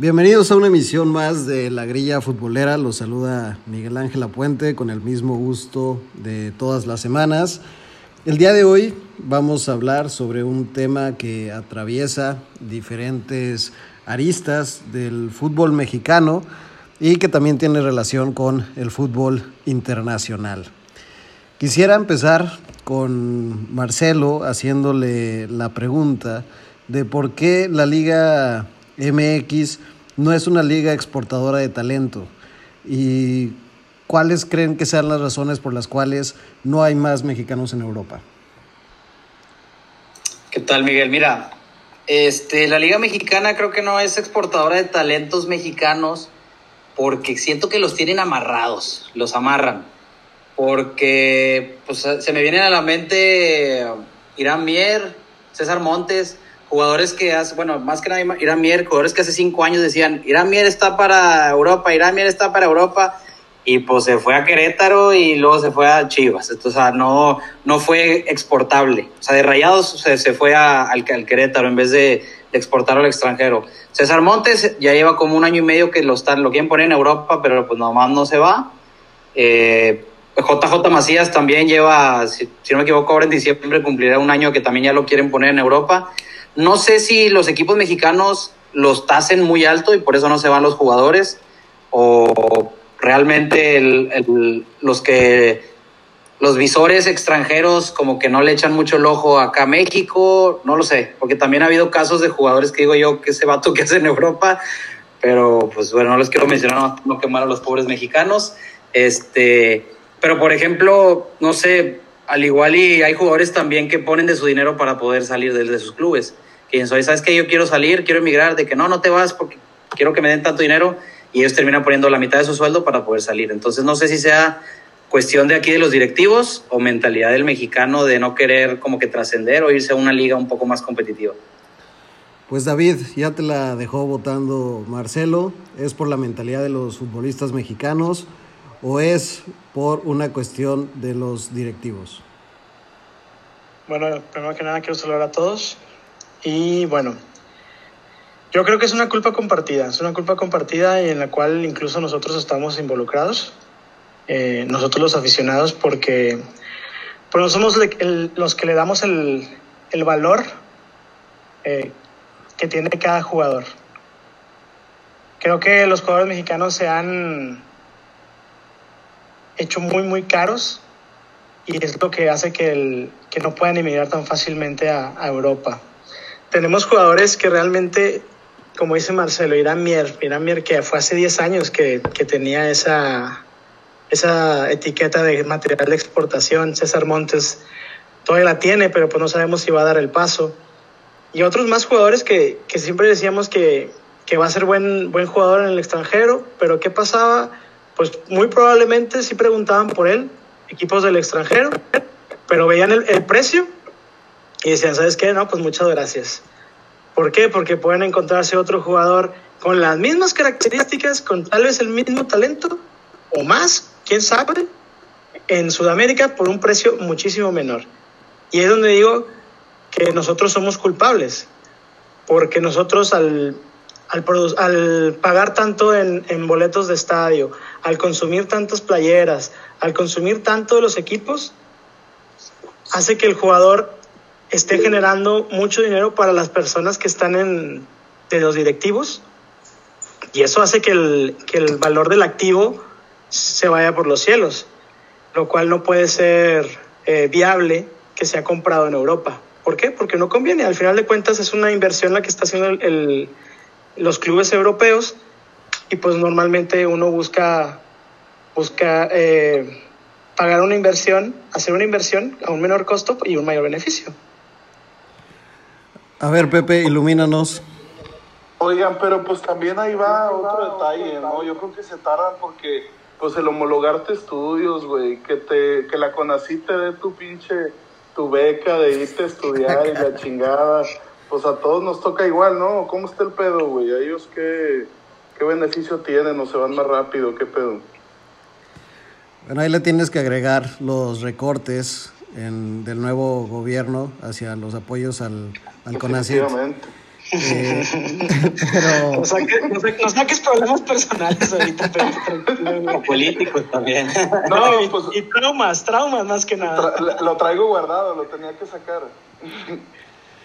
Bienvenidos a una emisión más de La Grilla Futbolera. Los saluda Miguel Ángel Apuente con el mismo gusto de todas las semanas. El día de hoy vamos a hablar sobre un tema que atraviesa diferentes aristas del fútbol mexicano y que también tiene relación con el fútbol internacional. Quisiera empezar con Marcelo haciéndole la pregunta de por qué la Liga MX no es una liga exportadora de talento y cuáles creen que sean las razones por las cuales no hay más mexicanos en Europa. ¿Qué tal, Miguel? Mira, este, la Liga Mexicana creo que no es exportadora de talentos mexicanos porque siento que los tienen amarrados, los amarran. Porque pues, se me vienen a la mente Irán Mier, César Montes, jugadores que hace, bueno, más que nada Irán Mier, jugadores que hace cinco años decían, Irán Mier está para Europa, Irán Mier está para Europa, y pues se fue a Querétaro y luego se fue a Chivas. Entonces, no, no fue exportable. O sea, de rayados se, se fue al, Querétaro en vez de, de, exportarlo al extranjero. César Montes ya lleva como un año y medio que lo, están, lo quieren poner en Europa, pero pues nomás no se va. Eh, JJ Macías también lleva, si, si, no me equivoco, ahora en diciembre cumplirá un año que también ya lo quieren poner en Europa. No sé si los equipos mexicanos los tasen muy alto y por eso no se van los jugadores o realmente los que los visores extranjeros como que no le echan mucho el ojo acá a México, no lo sé, porque también ha habido casos de jugadores que digo yo que ese vato que hace en Europa, pero pues bueno, no les quiero mencionar, no quemar a los pobres mexicanos, este, pero por ejemplo, no sé, al igual y hay jugadores también que ponen de su dinero para poder salir de, de sus clubes, que soy, sabes que yo quiero salir, quiero emigrar, de que no, no te vas porque quiero que me den tanto dinero, y ellos terminan poniendo la mitad de su sueldo para poder salir. Entonces no sé si sea cuestión de aquí de los directivos o mentalidad del mexicano de no querer como que trascender o irse a una liga un poco más competitiva. Pues David, ya te la dejó votando Marcelo, ¿es por la mentalidad de los futbolistas mexicanos o es por una cuestión de los directivos? Bueno, primero que nada quiero saludar a todos y bueno, yo creo que es una culpa compartida, es una culpa compartida y en la cual incluso nosotros estamos involucrados, eh, nosotros los aficionados, porque pues no somos el, los que le damos el, el valor eh, que tiene cada jugador. Creo que los jugadores mexicanos se han hecho muy, muy caros y es lo que hace que, el, que no puedan emigrar tan fácilmente a, Europa. Tenemos jugadores que realmente como dice Marcelo, Irán Mier, Irán Mier que fue hace 10 años que, que, tenía esa, esa etiqueta de material de exportación, César Montes todavía la tiene, pero pues no sabemos si va a dar el paso. Y otros más jugadores que, que siempre decíamos que, que va a ser buen, buen jugador en el extranjero, pero ¿qué pasaba? Pues muy probablemente sí preguntaban por él, equipos del extranjero, pero veían el, precio y decían, ¿sabes qué? No, pues muchas gracias. ¿Por qué? Porque pueden encontrarse otro jugador con las mismas características, con tal vez el mismo talento o más, quién sabe, en Sudamérica por un precio muchísimo menor. Y es donde digo que nosotros somos culpables, porque nosotros al, al, al pagar tanto en, boletos de estadio, al consumir tantas playeras, al consumir tanto de los equipos, hace que el jugador esté generando mucho dinero para las personas que están en de los directivos y eso hace que el, que el valor del activo se vaya por los cielos, lo cual no puede ser eh, viable que sea comprado en Europa. ¿Por qué? Porque no conviene. Al final de cuentas es una inversión la que está haciendo el, los clubes europeos y pues normalmente uno busca, busca eh, pagar una inversión, hacer una inversión a un menor costo y un mayor beneficio. A ver, Pepe, ilumínanos. Oigan, pero pues también ahí va otro detalle, ¿no? Yo creo que se tardan porque, pues, el homologarte estudios, güey, que te, que la CONACYT te dé tu pinche, tu beca de irte a estudiar y la chingada, pues a todos nos toca igual, ¿no? ¿Cómo está el pedo, güey? ¿A ellos qué, qué beneficio tienen o se van más rápido? ¿Qué pedo? Bueno, ahí le tienes que agregar los recortes en, del nuevo gobierno hacia los apoyos al, al CONACYT. Eh, pero... No saques, problemas personales ahorita, pero políticos también. No, pues, y traumas, traumas más que nada. lo traigo guardado, lo tenía que sacar.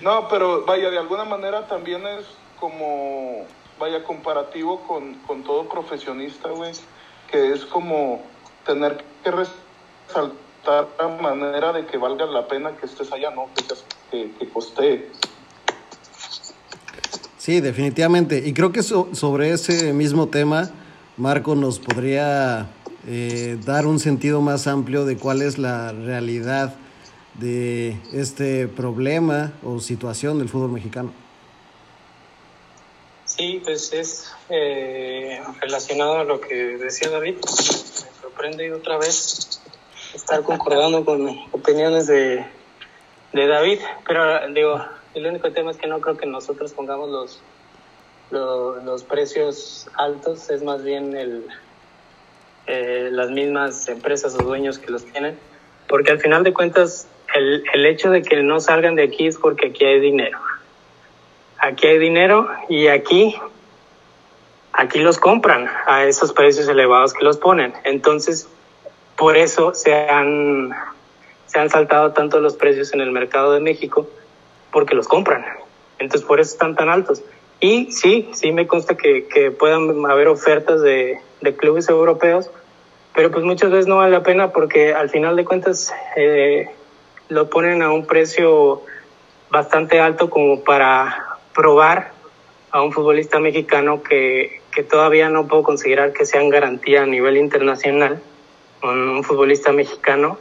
No, pero vaya, de alguna manera también es como, vaya, comparativo con, con todo profesionista, güey, que es como tener que resaltar la manera de que valga la pena que estés allá, ¿no? Que, que, que Sí, definitivamente. Y creo que sobre ese mismo tema, Marco nos podría eh, dar un sentido más amplio de cuál es la realidad de este problema o situación del fútbol mexicano. Sí, pues es eh, relacionado a lo que decía David. Me sorprende otra vez estar concordando con opiniones de, de David, pero digo, el único tema es que no creo que nosotros pongamos los, los, precios altos, es más bien el, eh, las mismas empresas o dueños que los tienen, porque al final de cuentas el, el hecho de que no salgan de aquí es porque aquí hay dinero. Aquí hay dinero y aquí, aquí los compran a esos precios elevados que los ponen. Entonces, por eso se han, se han saltado tanto los precios en el mercado de México, porque los compran. Entonces, por eso están tan altos. Y sí, sí me consta que, que puedan haber ofertas de, de clubes europeos, pero pues muchas veces no vale la pena porque al final de cuentas eh, lo ponen a un precio bastante alto como para probar a un futbolista mexicano que, que todavía no puedo considerar que sean garantía a nivel internacional, un, un futbolista mexicano.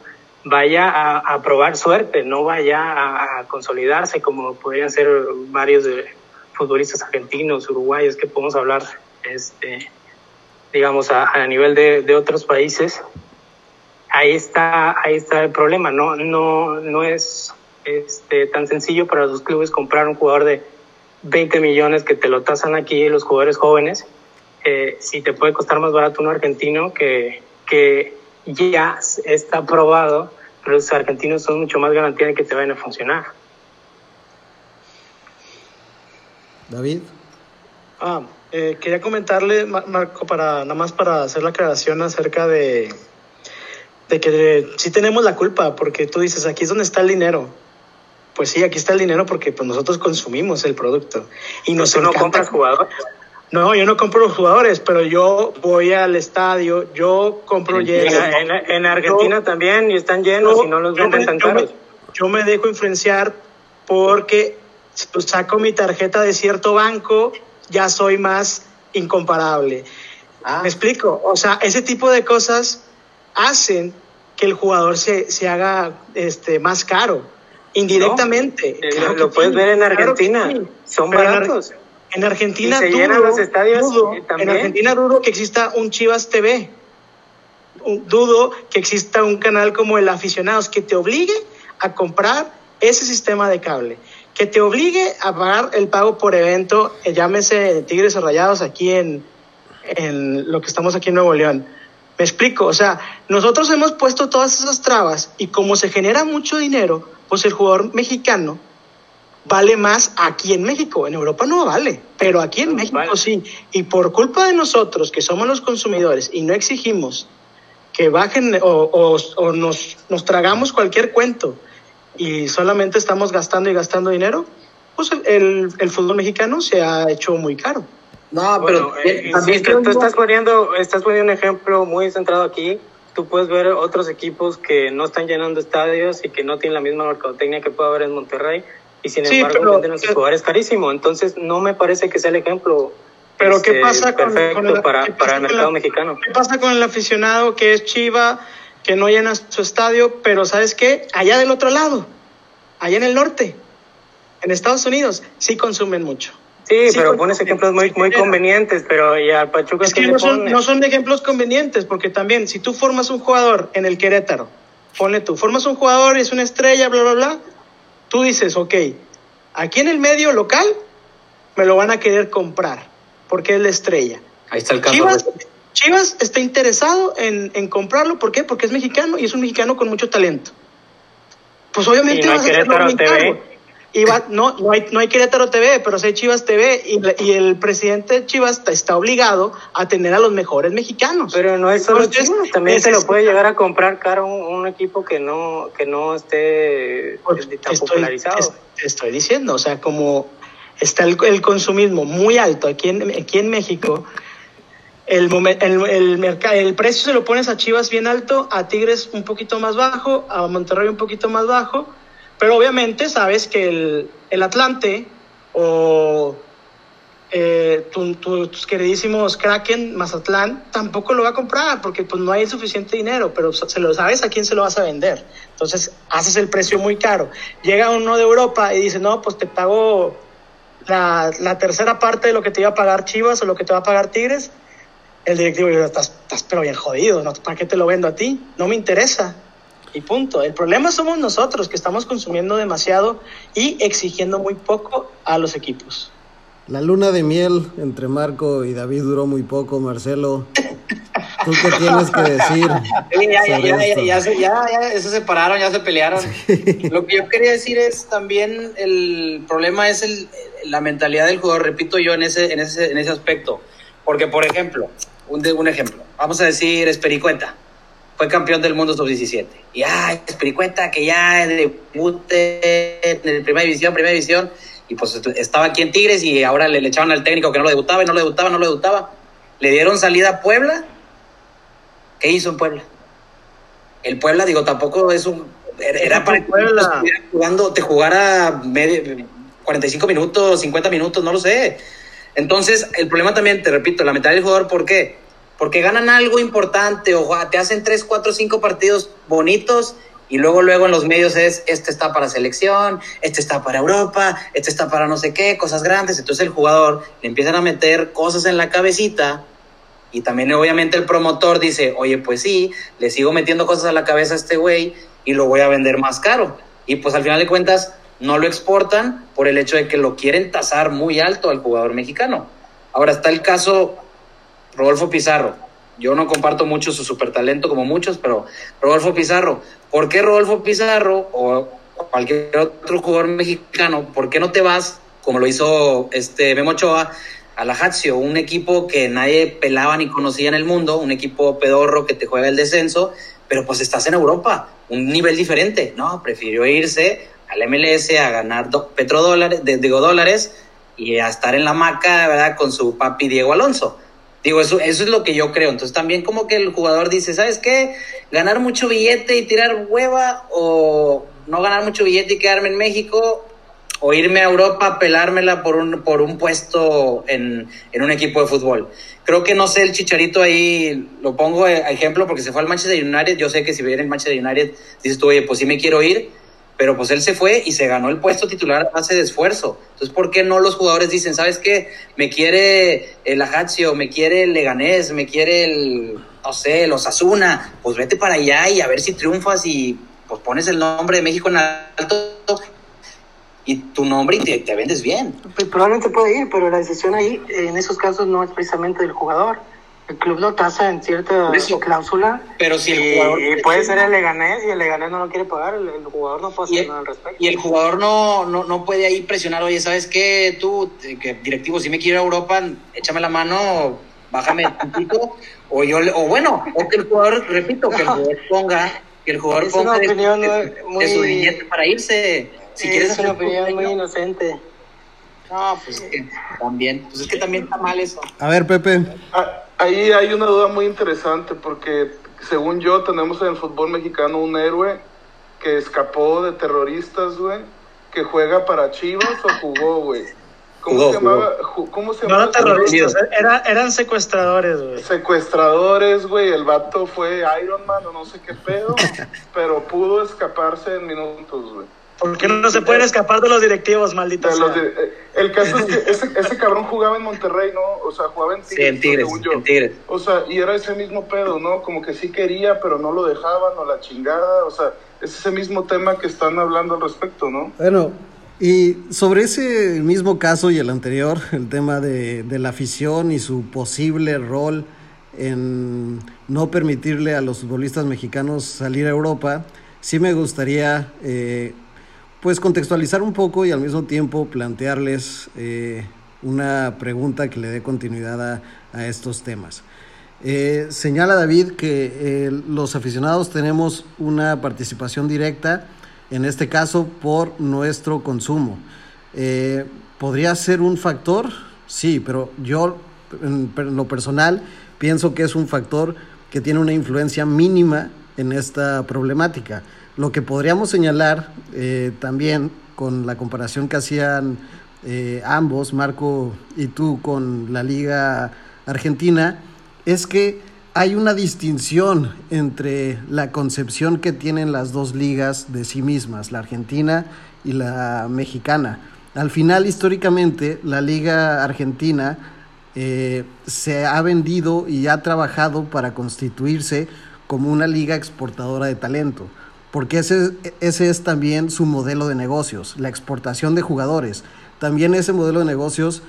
Vaya a, probar suerte, no vaya a, a, consolidarse como podrían ser varios de futbolistas argentinos, uruguayos, que podemos hablar, este, digamos, a, a nivel de, de otros países, ahí está, ahí está el problema. No, no, no es este, tan sencillo para los clubes comprar un jugador de 20 millones que te lo tasan aquí los jugadores jóvenes. Eh, si te puede costar más barato un argentino que, que ya está probado, pero los argentinos son mucho más garantía de que te vayan a funcionar. David. Ah, eh, quería comentarle, Marco, para nada más para hacer la aclaración acerca de, de que sí tenemos la culpa, porque tú dices, aquí es donde está el dinero. Pues sí, aquí está el dinero porque pues, nosotros consumimos el producto. Y nos ¿Tú no compras jugadores? No, yo no compro los jugadores, pero yo voy al estadio, yo compro en, en, en, Argentina yo, también y están llenos yo, y no los venden me, tan caros. Yo me, yo me dejo influenciar porque saco mi tarjeta de cierto banco, ya soy más incomparable. Ah. ¿Me explico? O sea, ese tipo de cosas hacen que el jugador se, se haga este, más caro, indirectamente. No, claro lo puedes sí, ver en Argentina, claro sí. son Pero baratos. En, en Argentina, se llenan los estadios dudo, también. en Argentina dudo que exista un Chivas TV. Dudo que exista un canal como el Aficionados que te obligue a comprar ese sistema de cable, que te obligue a pagar el pago por evento, eh, llámese Tigres o Rayados aquí en, en lo que estamos aquí en Nuevo León. Me explico, o sea, nosotros hemos puesto todas esas trabas y como se genera mucho dinero, pues el jugador mexicano vale más aquí en México, en Europa no vale, pero aquí en no, México vale. sí. Y por culpa de nosotros, que somos los consumidores y no exigimos que bajen o, o, o nos, nos tragamos cualquier cuento y solamente estamos gastando y gastando dinero, pues el, el, el fútbol mexicano se ha hecho muy caro. No, pero bueno, eh, también tú, tú estás poniendo, estás poniendo un ejemplo muy centrado aquí. Tú puedes ver otros equipos que no están llenando estadios y que no tienen la misma mercadotecnia que puede haber en Monterrey y sin sí, embargo pero, venden a sus jugadores carísimo. Entonces no me parece que sea el ejemplo. Pero este, ¿qué pasa con, perfecto con el, para, ¿qué pasa para el mercado la, mexicano? ¿Qué pasa con el aficionado que es Chiva, que no llena su estadio, pero sabes qué? Allá del otro lado, allá en el norte, en Estados Unidos, sí consumen mucho. Sí, sí, pero pones ejemplos muy, muy convenientes, pero y al Pachuca es que, no son, no son ejemplos convenientes, porque también si tú formas un jugador en el Querétaro, ponle tú, formas un jugador y es una estrella, bla, bla, bla, tú dices, ok, aquí en el medio local me lo van a querer comprar, porque es la estrella. Ahí está el caso. Chivas, Chivas está interesado en, en, comprarlo, ¿por qué? Porque es mexicano y es un mexicano con mucho talento. Pues obviamente y no vas a hacerlo muy caro. Iba, no, no hay, no hay Querétaro TV, pero sí hay Chivas TV y, y el presidente de Chivas está, obligado a tener a los mejores mexicanos. Pero no es solo Chivas, también se lo puede llegar a comprar caro un, equipo que no, que no esté pues, tan popularizado. estoy diciendo, o sea, como está el, el consumismo muy alto aquí en, aquí en México, el, el, el, el precio se lo pones a Chivas bien alto, a Tigres un poquito más bajo, a Monterrey un poquito más bajo, pero obviamente sabes que el, Atlante o eh, tus queridísimos Kraken, Mazatlán, tampoco lo va a comprar porque pues no hay suficiente dinero, pero se lo sabes a quién se lo vas a vender. Entonces haces el precio muy caro. Llega uno de Europa y dice, no, pues te pago la, tercera parte de lo que te iba a pagar Chivas o lo que te va a pagar Tigres el directivo dice, estás, estás pero bien jodido, ¿no? ¿para qué te lo vendo a ti? No me interesa. Y punto. El problema somos nosotros, que estamos consumiendo demasiado y exigiendo muy poco a los equipos. La luna de miel entre Marco y David duró muy poco, Marcelo. ¿Tú qué tienes que decir? ya, ya, ya, ya, se, ya, ya, se separaron, ya se pelearon. Lo que yo quería decir es también el problema es el, la mentalidad del jugador, repito yo en ese, en ese, en ese aspecto. Porque, por ejemplo, un, un ejemplo, vamos a decir Espericueta, fue campeón del mundo sub-17. Y ay, Espericueta, que ya debute en primera división, primera división, y pues estaba aquí en Tigres y ahora le, echaban al técnico que no lo debutaba y no lo debutaba, no lo debutaba. Le dieron salida a Puebla. ¿Qué hizo en Puebla? El Puebla, digo, tampoco es un. Era para que Puebla. jugando, te jugara medio, 45 minutos, 50 minutos, no lo sé. Entonces, el problema también, te repito, la mentalidad del jugador, ¿por qué? Porque ganan algo importante o te hacen 3, 4, 5 partidos bonitos y luego, luego en los medios es, este está para selección, este está para Europa, este está para no sé qué, cosas grandes. Entonces el jugador le empiezan a meter cosas en la cabecita y también obviamente el promotor dice, oye, pues sí, le sigo metiendo cosas a la cabeza a este güey y lo voy a vender más caro. Y pues al final de cuentas no lo exportan por el hecho de que lo quieren tasar muy alto al jugador mexicano. Ahora está el caso Rodolfo Pizarro. Yo no comparto mucho su super talento como muchos, pero Rodolfo Pizarro, ¿por qué Rodolfo Pizarro o cualquier otro jugador mexicano, por qué no te vas, como lo hizo este Memo Ochoa, a la Lazio, un equipo que nadie pelaba ni conocía en el mundo, un equipo pedorro que te juega el descenso, pero pues estás en Europa, un nivel diferente. No, prefirió irse al MLS a ganar petrodólares, digo dólares, y a estar en la maca, ¿verdad? Con su papi Diego Alonso. Digo, eso, eso es lo que yo creo. Entonces también como que el jugador dice, ¿sabes qué? Ganar mucho billete y tirar hueva o no ganar mucho billete y quedarme en México o irme a Europa, pelármela por un, por un puesto en, en un equipo de fútbol. Creo que no sé, el Chicharito ahí lo pongo a ejemplo porque se fue al Manchester United. Yo sé que si viene el Manchester United, dices tú, oye, pues sí me quiero ir pero pues él se fue y se ganó el puesto titular a base de esfuerzo. Entonces, ¿por qué no los jugadores dicen, sabes qué? Me quiere el Ajaccio, me quiere el Leganés, me quiere el, no sé, los Asuna, pues vete para allá y a ver si triunfas y pues pones el nombre de México en alto y tu nombre y te, vendes bien. Pues probablemente puede ir, pero la decisión ahí, en esos casos, no es precisamente del jugador el club lo tasa en cierta cláusula. Pero si el jugador. Y puede ser el Leganés y el Leganés no lo quiere pagar, el, jugador no puede hacer nada al respecto. Y el jugador no, no, no puede ahí presionar, oye, ¿sabes qué? Tú, que directivo, si me quiero a Europa, échame la mano, bájame un poquito. o yo, o bueno, o que el jugador, repito, que el jugador ponga, que el jugador ponga de, su billete para irse. Si quieres es una opinión muy inocente. No, pues es que también, pues es que también está mal eso. A ver, Pepe. Ah, ahí hay una duda muy interesante porque según yo tenemos en el fútbol mexicano un héroe que escapó de terroristas, güey, que juega para Chivas o jugó, güey. ¿Cómo, se llamaba? ¿Cómo se llamaba? No eran terroristas, eran secuestradores, güey. Secuestradores, güey. El vato fue Iron Man o no sé qué pedo, pero pudo escaparse en minutos, güey. ¿Por qué no se pueden escapar de los directivos, maldita sea? Eh, el caso es que ese, ese, cabrón jugaba en Monterrey, ¿no? O sea, jugaba en Tigres. Sí, en Tigres, en Tigres. O sea, y era ese mismo pedo, ¿no? Como que sí quería, pero no lo dejaban, o la chingada. O sea, es ese mismo tema que están hablando al respecto, ¿no? Bueno, y sobre ese mismo caso y el anterior, el tema de, de la afición y su posible rol en no permitirle a los futbolistas mexicanos salir a Europa, sí me gustaría... Eh, pues contextualizar un poco y al mismo tiempo plantearles eh, una pregunta que le dé continuidad a, estos temas. Eh, señala David que eh, los aficionados tenemos una participación directa, en este caso por nuestro consumo. ¿Podría ser un factor? Sí, pero yo en, lo personal pienso que es un factor que tiene una influencia mínima en esta problemática. Lo que podríamos señalar eh, también con la comparación que hacían eh, ambos, Marco y tú, con la Liga Argentina, es que hay una distinción entre la concepción que tienen las dos ligas de sí mismas, la argentina y la mexicana. Al final, históricamente, la Liga Argentina eh, se ha vendido y ha trabajado para constituirse como una liga exportadora de talento, porque ese, es también su modelo de negocios, la exportación de jugadores. También ese modelo de negocios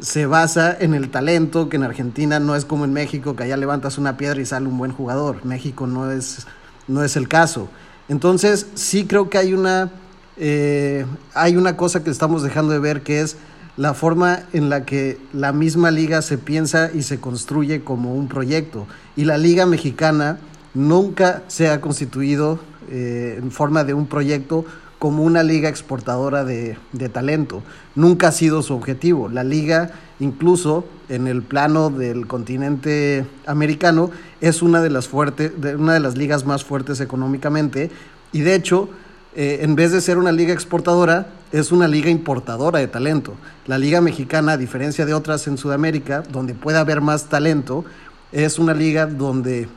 se basa en el talento, que en Argentina no es como en México, que allá levantas una piedra y sale un buen jugador. México no es, no es el caso. Entonces, sí creo que hay una, eh, hay una cosa que estamos dejando de ver, que es la forma en la que la misma liga se piensa y se construye como un proyecto. Y la liga mexicana nunca se ha constituido eh, en forma de un proyecto como una liga exportadora de, talento. Nunca ha sido su objetivo. La liga, incluso en el plano del continente americano, es una de las, fuertes, una de las ligas más fuertes económicamente. Y de hecho, eh, en vez de ser una liga exportadora, es una liga importadora de talento. La liga mexicana, a diferencia de otras en Sudamérica, donde puede haber más talento, es una liga donde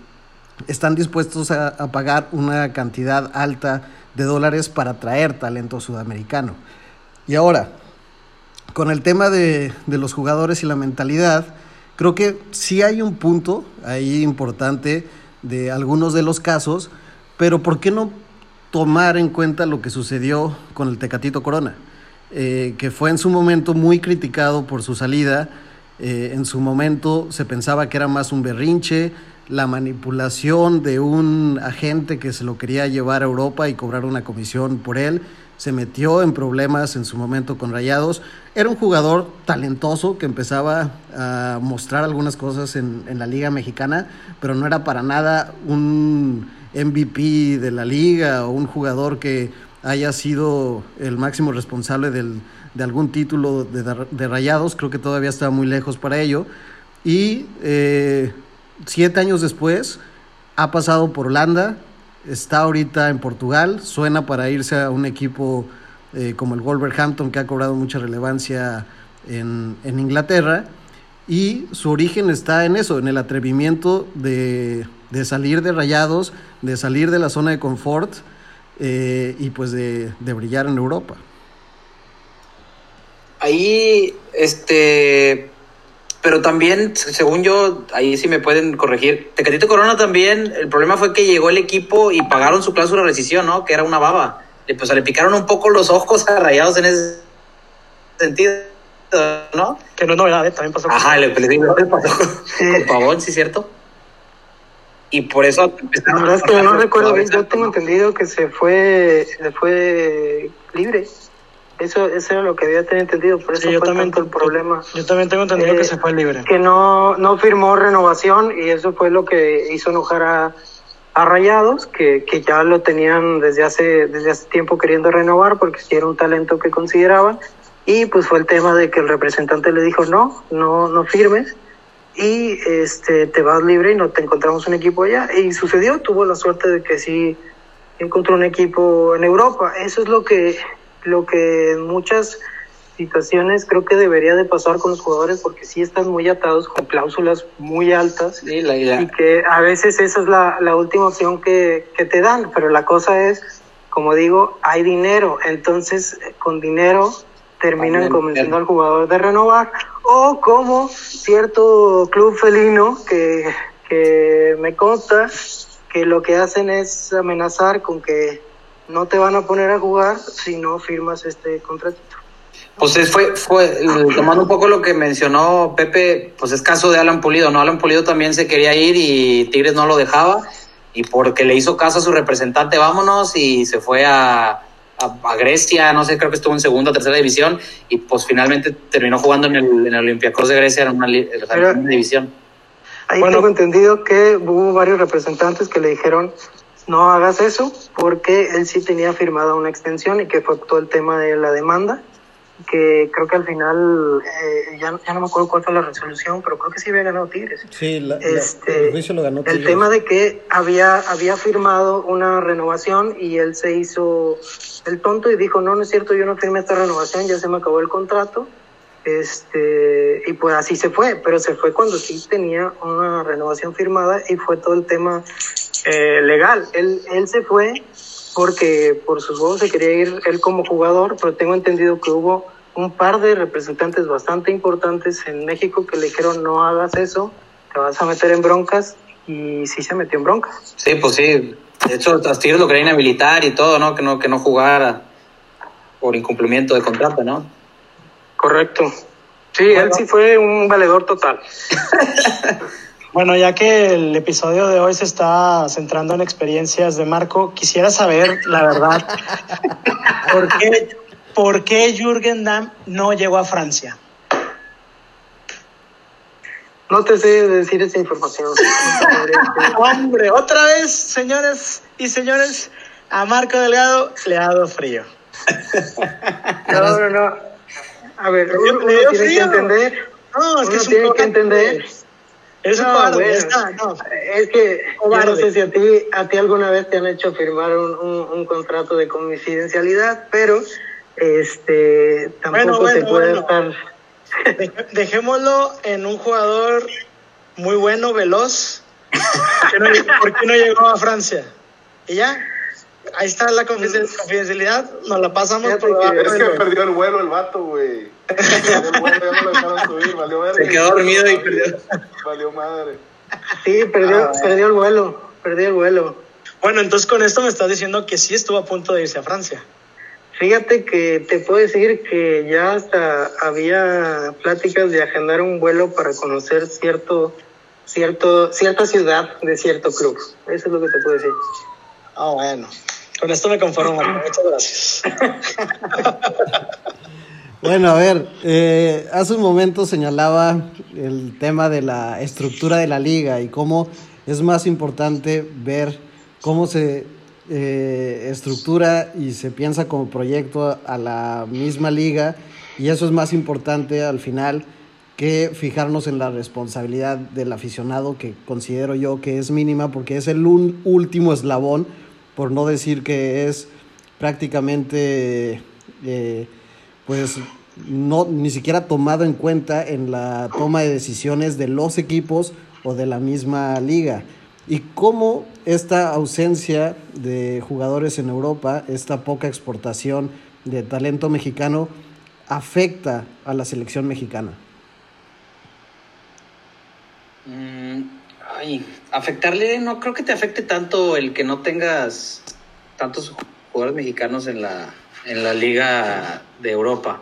están dispuestos a, pagar una cantidad alta de dólares para traer talento sudamericano. Y ahora, con el tema de, de, los jugadores y la mentalidad, creo que sí hay un punto ahí importante de algunos de los casos, pero ¿por qué no tomar en cuenta lo que sucedió con el Tecatito Corona? Eh, que fue en su momento muy criticado por su salida. Eh, en su momento se pensaba que era más un berrinche, la manipulación de un agente que se lo quería llevar a Europa y cobrar una comisión por él. Se metió en problemas en su momento con Rayados. Era un jugador talentoso que empezaba a mostrar algunas cosas en, en la liga mexicana, pero no era para nada un MVP de la liga o un jugador que haya sido el máximo responsable del, de algún título de, de, Rayados, creo que todavía estaba muy lejos para ello. Y eh, siete años después ha pasado por Holanda, está ahorita en Portugal, suena para irse a un equipo eh, como el Wolverhampton que ha cobrado mucha relevancia en, en Inglaterra. Y su origen está en eso, en el atrevimiento de, de salir de rayados, de salir de la zona de confort eh, y pues de, de, brillar en Europa. Ahí, este, pero también, según yo, ahí sí me pueden corregir, Tecatito Corona también, el problema fue que llegó el equipo y pagaron su cláusula de rescisión, ¿no? Que era una baba. Pues le picaron un poco los ojos a rayados en ese sentido. ¿no? Que no es novedad, ¿eh? también pasó. Ajá, le, le, le pasó con Pavón, ¿sí cierto? y por eso la verdad es que no recuerdo bien yo tengo entendido que se fue se fue libre eso eso era lo que había tenido entendido por eso sí, yo fue también, el problema yo también tengo entendido eh, que se fue libre que no no firmó renovación y eso fue lo que hizo enojar a, a Rayados que, que ya lo tenían desde hace desde hace tiempo queriendo renovar porque si era un talento que consideraban y pues fue el tema de que el representante le dijo no no no firmes y este, te vas libre y no te encontramos un equipo allá. Y sucedió, tuvo la suerte de que sí encontró un equipo en Europa. Eso es lo que, lo que en muchas situaciones creo que debería de pasar con los jugadores porque sí están muy atados con cláusulas muy altas sí, la, la. y que a veces esa es la, la última opción que, que te dan, pero la cosa es, como digo, hay dinero, entonces con dinero terminan convenciendo al jugador de renovar o como cierto club felino que, que me consta que lo que hacen es amenazar con que no te van a poner a jugar si no firmas este contratito. Pues fue, fue, tomando un poco lo que mencionó Pepe, pues es caso de Alan Pulido, ¿no? Alan Pulido también se quería ir y Tigres no lo dejaba y porque le hizo caso a su representante, vámonos y se fue a, a, Grecia, no sé, creo que estuvo en segunda o tercera división y pues finalmente terminó jugando en el, en el Olympiacos de Grecia en una, división. Ahí tengo entendido que hubo varios representantes que le dijeron no hagas eso porque él sí tenía firmada una extensión y que fue todo el tema de la demanda que creo que al final, eh, ya, ya, no me acuerdo cuál fue la resolución, pero creo que sí había ganado Tigres. Sí, este, el lo ganó El tema de que había, había firmado una renovación y él se hizo el tonto y dijo, no, no es cierto, yo no firmé esta renovación, ya se me acabó el contrato. Este, y pues así se fue, pero se fue cuando sí tenía una renovación firmada y fue todo el tema eh, legal. Él, él se fue porque por sus huevos se quería ir él como jugador, pero tengo entendido que hubo un par de representantes bastante importantes en México que le dijeron no hagas eso, te vas a meter en broncas y sí se metió en broncas. Sí, pues sí. De hecho, Tigres lo quería inhabilitar y todo, ¿no? Que no, que no jugara por incumplimiento de contrato, ¿no? Correcto. Sí, él sí fue un valedor total. Bueno, ya que el episodio de hoy se está centrando en experiencias de Marco, quisiera saber, la verdad, ¿por qué, por qué Jürgen Damm no llegó a Francia? No te sé decir esa información. Hombre, otra vez, señores y señores, a Marco Delgado le ha dado frío. No, no, no. A ver, uno, tiene que entender. No, es que tiene que entender es no, Es que no sé si a ti, a ti alguna vez te han hecho firmar un, un, contrato de coincidencialidad, pero este tampoco se puede estar. Dejémoslo en un jugador muy bueno, veloz. ¿Por qué no llegó a Francia? Y ya, ahí está la confidencialidad, nos la pasamos por Es que perdió el vuelo el vato, güey. Perdió el vuelo, ya no lo dejaron subir, valió verga. Se quedó dormido y perdió. Valió madre. Sí, perdió, ah, perdió el vuelo, perdió el vuelo. Bueno, entonces con esto me estás diciendo que sí estuvo a punto de irse a Francia. Fíjate que te puedo decir que ya hasta había pláticas de agendar un vuelo para conocer cierto, cierto, cierta ciudad de cierto club. Eso es lo que te puedo decir. Ah, bueno. Con esto me conformo, Muchas gracias. Bueno, a ver, eh, hace un momento señalaba el tema de la estructura de la liga y cómo es más importante ver cómo se eh, estructura y se piensa como proyecto a la misma liga y eso es más importante al final que fijarnos en la responsabilidad del aficionado que considero yo que es mínima porque es el último eslabón por no decir que es prácticamente eh, pues no ni siquiera tomado en cuenta en la toma de decisiones de los equipos o de la misma liga. Y cómo esta ausencia de jugadores en Europa, esta poca exportación de talento mexicano, afecta a la selección mexicana. Mm, ay, afectarle, no creo que te afecte tanto el que no tengas tantos jugadores mexicanos en la, en la Liga de Europa.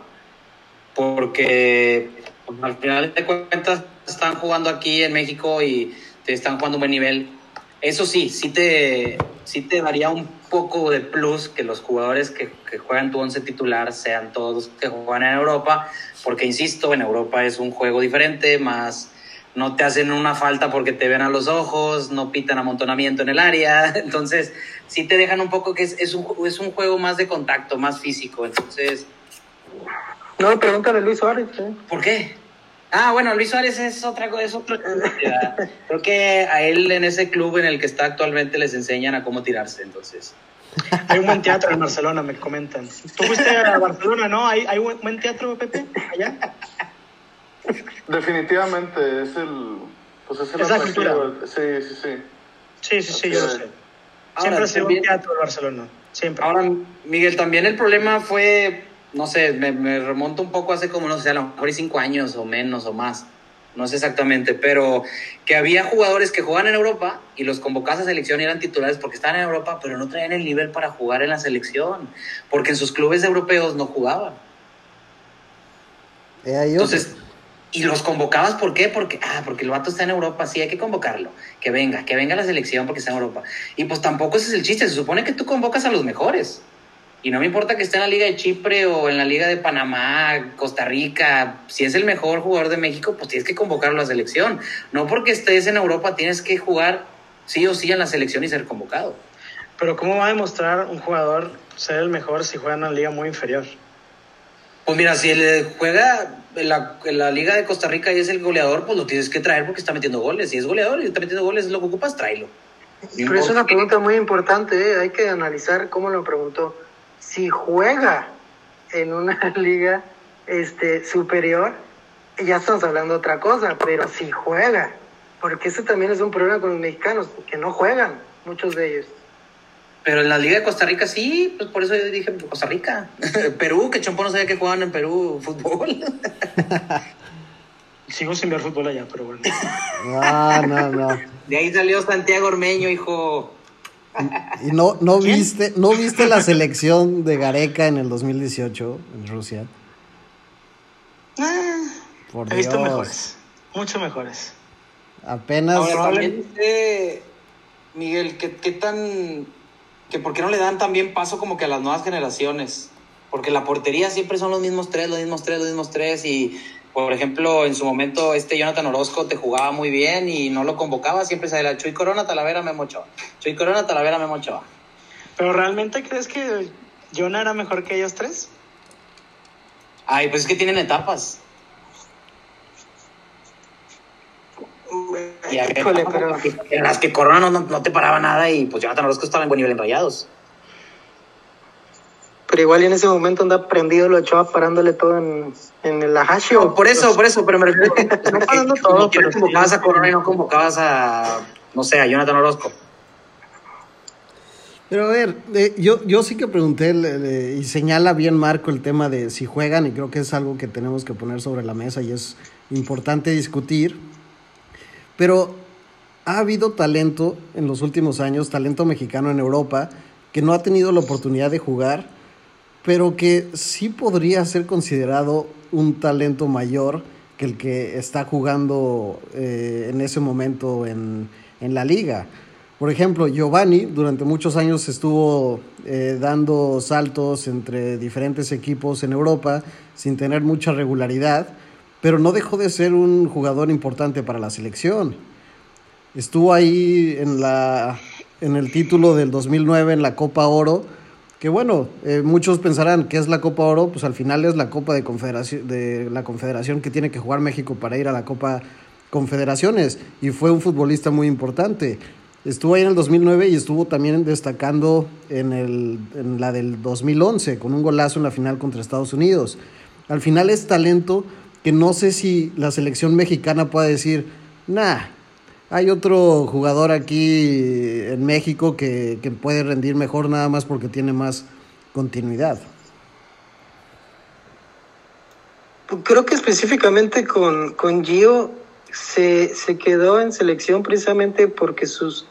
Porque pues, al final de cuentas están jugando aquí en México y te están jugando un buen nivel. Eso sí, sí te, sí te daría un poco de plus que los jugadores que, que juegan tu once titular sean todos que juegan en Europa, porque insisto, en Europa es un juego diferente, más no te hacen una falta porque te ven a los ojos, no pitan amontonamiento en el área, entonces sí te dejan un poco que es, es, un, es un juego más de contacto, más físico, entonces... No, pregúntale a Luis Suárez. ¿eh? ¿Por qué? Ah, bueno, Luis Suárez es otra cosa, Creo que a él en ese club en el que está actualmente les enseñan a cómo tirarse, entonces. Hay un buen teatro en Barcelona, me comentan. Tú fuiste a Barcelona, ¿no? ¿Hay, hay un buen teatro, Pepe, allá? Definitivamente, es el. Pues es, el es la cultura. Sí, sí, sí. Sí, sí, sí, yo lo sé. Siempre ha sido un teatro de Barcelona. Siempre. Ahora, Miguel, también el problema fue, no sé, me, me remonto un poco hace como, no sé, a lo mejor cinco años o menos o más. No sé exactamente, pero que había jugadores que jugaban en Europa y los convocados a selección y eran titulares porque estaban en Europa, pero no traían el nivel para jugar en la selección, porque en sus clubes europeos no jugaban. Eh, Entonces, y los convocabas, ¿por qué? Porque, ah, porque el vato está en Europa, sí, hay que convocarlo. Que venga, que venga la selección porque está en Europa. Y pues tampoco ese es el chiste, se supone que tú convocas a los mejores. Y no me importa que esté en la Liga de Chipre o en la Liga de Panamá, Costa Rica. Si es el mejor jugador de México, pues tienes que convocarlo a la selección. No porque estés en Europa tienes que jugar sí o sí en la selección y ser convocado. Pero ¿cómo va a demostrar un jugador ser el mejor si juega en una liga muy inferior? Pues mira, si él juega en la, en la, Liga de Costa Rica y es el goleador, pues lo tienes que traer porque está metiendo goles. Si es goleador y está metiendo goles, lo que ocupas, tráelo. Pero es una pregunta muy importante, ¿eh? hay que analizar cómo lo preguntó. Si juega en una liga este, superior, ya estamos hablando de otra cosa, pero si juega, porque eso también es un problema con los mexicanos, que no juegan, muchos de ellos. Pero en la Liga de Costa Rica sí, pues por eso yo dije Costa Rica. Perú, que Chompo no sabía que jugaban en Perú fútbol. Sigo sin ver fútbol allá, pero bueno. No, no, no. De ahí salió Santiago Ormeño, hijo. ¿Y no, no viste, no viste la selección de Gareca en el 2018 en Rusia? Ah, Por he visto mejores, mucho mejores. Apenas. Ahora, también, Miguel, ¿qué, ¿qué tan que por qué no le dan también paso como que a las nuevas generaciones. Porque la portería siempre son los mismos tres, los mismos tres, los mismos tres. Y, por ejemplo, en su momento este Jonathan Orozco te jugaba muy bien y no lo convocaba, siempre se la Chuy Corona, Talavera, Memo Ochoa. Chuy Corona, Talavera, Memo Ochoa. ¿Pero realmente crees que Jonah era mejor que ellos tres? Ay, pues es que tienen etapas. Y Híjole, pero... En las que Corona no, no, te paraba nada y pues Jonathan Orozco estaba en buen nivel en rayados. Pero igual en ese momento anda prendido lo echaba parándole todo en, en el Ajasio. No, por eso, por eso, pero me refiero no parando todo. pero convocabas a Corona y no convocabas a, no sé, a Jonathan Orozco. Pero a ver, eh, yo, yo sí que pregunté y señala bien Marco el tema de si juegan y creo que es algo que tenemos que poner sobre la mesa y es importante discutir pero ha habido talento en los últimos años, talento mexicano en Europa, que no ha tenido la oportunidad de jugar, pero que sí podría ser considerado un talento mayor que el que está jugando eh, en ese momento en, en, la liga. Por ejemplo, Giovanni durante muchos años estuvo eh, dando saltos entre diferentes equipos en Europa sin tener mucha regularidad pero no dejó de ser un jugador importante para la selección. Estuvo ahí en, la, en el título del 2009 en la Copa Oro, que bueno, eh, muchos pensarán que es la Copa Oro, pues al final es la Copa de, Confederación, de la Confederación que tiene que jugar México para ir a la Copa Confederaciones, y fue un futbolista muy importante. Estuvo ahí en el 2009 y estuvo también destacando en, el, en la del 2011 con un golazo en la final contra Estados Unidos. Al final es talento que no sé si la selección mexicana pueda decir, nah, hay otro jugador aquí en México que, que puede rendir mejor nada más porque tiene más continuidad. Creo que específicamente con, con Gio se, se quedó en selección precisamente porque sus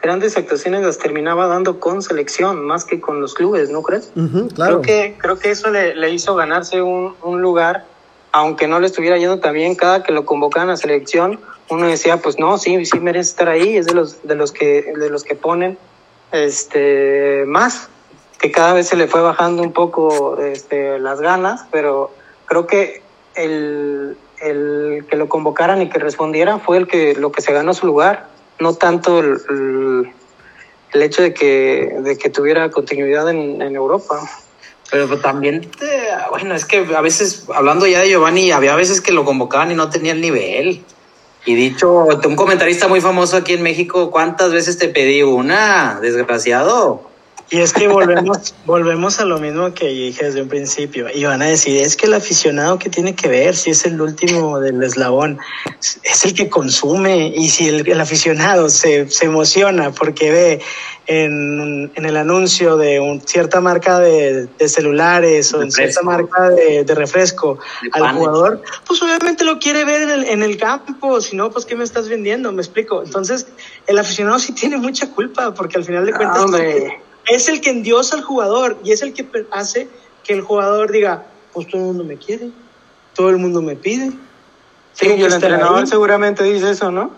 grandes actuaciones las terminaba dando con selección más que con los clubes, ¿no crees? claro. Creo que, creo que eso le, le hizo ganarse un, un lugar aunque no le estuviera yendo también cada que lo convocaban a selección, uno decía, pues no, sí, sí merece estar ahí, es de los, de los que, de los que ponen este más, que cada vez se le fue bajando un poco este, las ganas, pero creo que el, el que lo convocaran y que respondiera fue el que lo que se ganó su lugar, no tanto el, el, hecho de que, de que tuviera continuidad en, en Europa. Pero pues, también, bueno, es que a veces, hablando ya de Giovanni, había veces que lo convocaban y no tenía el nivel. Y dicho, un comentarista muy famoso aquí en México, ¿cuántas veces te pedí una? Desgraciado. Y es que volvemos, volvemos a lo mismo que dije desde un principio. Y van a decir, es que el aficionado que tiene que ver si es el último del eslabón, es el que consume. Y si el, el aficionado se, se, emociona porque ve en, en el anuncio de un, cierta marca de, de celulares o en cierta marca de, de refresco de al jugador, pues obviamente lo quiere ver en el, en el campo. Si no, pues ¿qué me estás vendiendo? Me explico. Entonces, el aficionado sí tiene mucha culpa porque al final de cuentas... Ah, hombre es el que endiosa al jugador y es el que hace que el jugador diga, pues todo el mundo me quiere, todo el mundo me pide. Sí, y el entrenador ahí. seguramente dice eso, ¿no?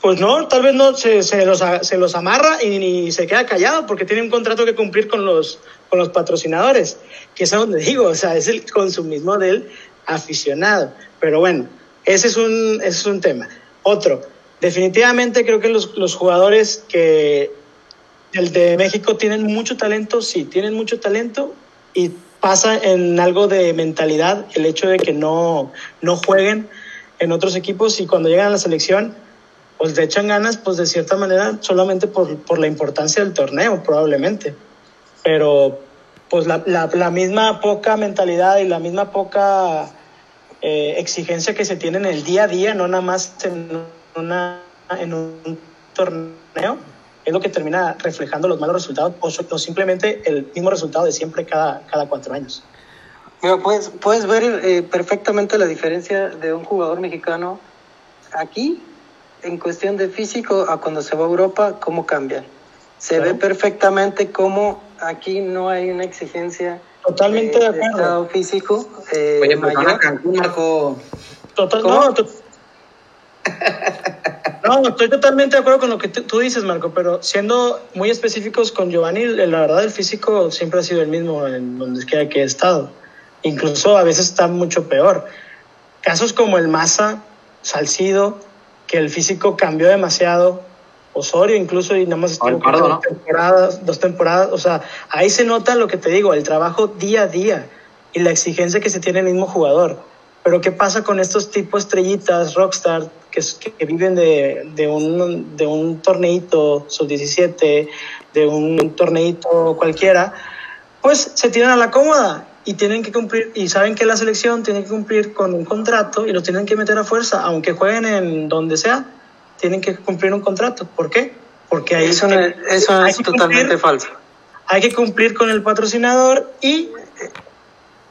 Pues no, tal vez no se, se, los, se los amarra y, y, se queda callado porque tiene un contrato que cumplir con los, con los patrocinadores, que es a donde digo, o sea, es el consumismo del aficionado. Pero bueno, ese es un, ese es un tema. Otro, definitivamente creo que los, los jugadores que el de México tienen mucho talento, sí, tienen mucho talento y pasa en algo de mentalidad el hecho de que no, no jueguen en otros equipos y cuando llegan a la selección pues le echan ganas pues de cierta manera solamente por, por la importancia del torneo probablemente. Pero pues la, la, la misma poca mentalidad y la misma poca eh, exigencia que se tiene en el día a día no nada más en, una, en un torneo es lo que termina reflejando los malos resultados o, o simplemente el mismo resultado de siempre cada, cada cuatro años. Mira, puedes, puedes ver eh, perfectamente la diferencia de un jugador mexicano aquí en cuestión de físico a cuando se va a Europa, cómo cambian. Se claro. ve perfectamente cómo aquí no hay una exigencia totalmente eh, de acuerdo. estado físico. Eh, Oye, pero mayor. Cancún, Marco. Total, no, to no, estoy totalmente de acuerdo con lo que tú dices, Marco, pero siendo muy específicos con Giovanni, la verdad el físico siempre ha sido el mismo en donde quiera que he estado. Incluso a veces está mucho peor. Casos como el Massa, Salcido, que el físico cambió demasiado, Osorio incluso y nada más estuvo pardo, dos, ¿no? temporadas, dos temporadas, o sea, ahí se nota lo que te digo, el trabajo día a día y la exigencia que se tiene el mismo jugador. Pero ¿qué pasa con estos tipos estrellitas, rockstar, que, que viven de, de, un, de un torneito sub-17, de un torneito cualquiera? Pues se tiran a la cómoda y tienen que cumplir, y saben que la selección tiene que cumplir con un contrato y los tienen que meter a fuerza, aunque jueguen en donde sea, tienen que cumplir un contrato. ¿Por qué? Porque ahí eso, no, eso es totalmente cumplir, falso. Hay que cumplir con el patrocinador y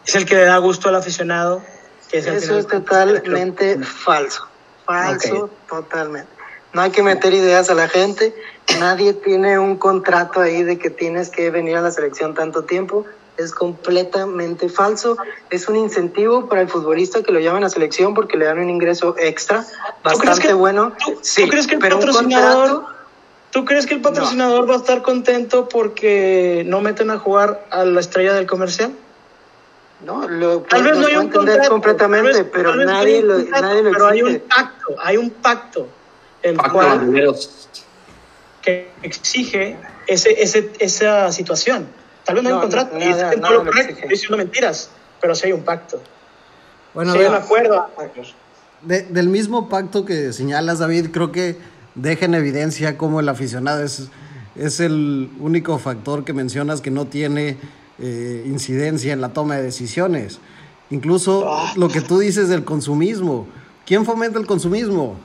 es el que le da gusto al aficionado. Que es el eso es totalmente falso. Falso, okay. totalmente. No hay que meter ideas a la gente. Nadie tiene un contrato ahí de que tienes que venir a la selección tanto tiempo. Es completamente falso. Es un incentivo para el futbolista que lo llaman a selección porque le dan un ingreso extra bastante bueno. ¿tú, sí, ¿tú crees que el pero patrocinador, contrato, ¿Tú crees que el patrocinador no. va a estar contento porque no meten a jugar a la estrella del comercial? No, lo, tal vez no hay un contrato, completamente, vez, pero nadie, lo, contrato, nadie lo Pero hay un pacto, hay un pacto el pacto cual que exige ese, ese, esa situación. Tal vez no, no hay un contrato, no, y nada, es lo correcto, estoy diciendo mentiras, pero sí hay un pacto. Bueno, sí, de, hay un acuerdo. de, del mismo pacto que señalas, David, creo que deja en evidencia cómo el aficionado es, es el único factor que mencionas que no tiene eh, incidencia en la toma de decisiones. Incluso oh. lo que tú dices del consumismo. ¿Quién fomenta el consumismo?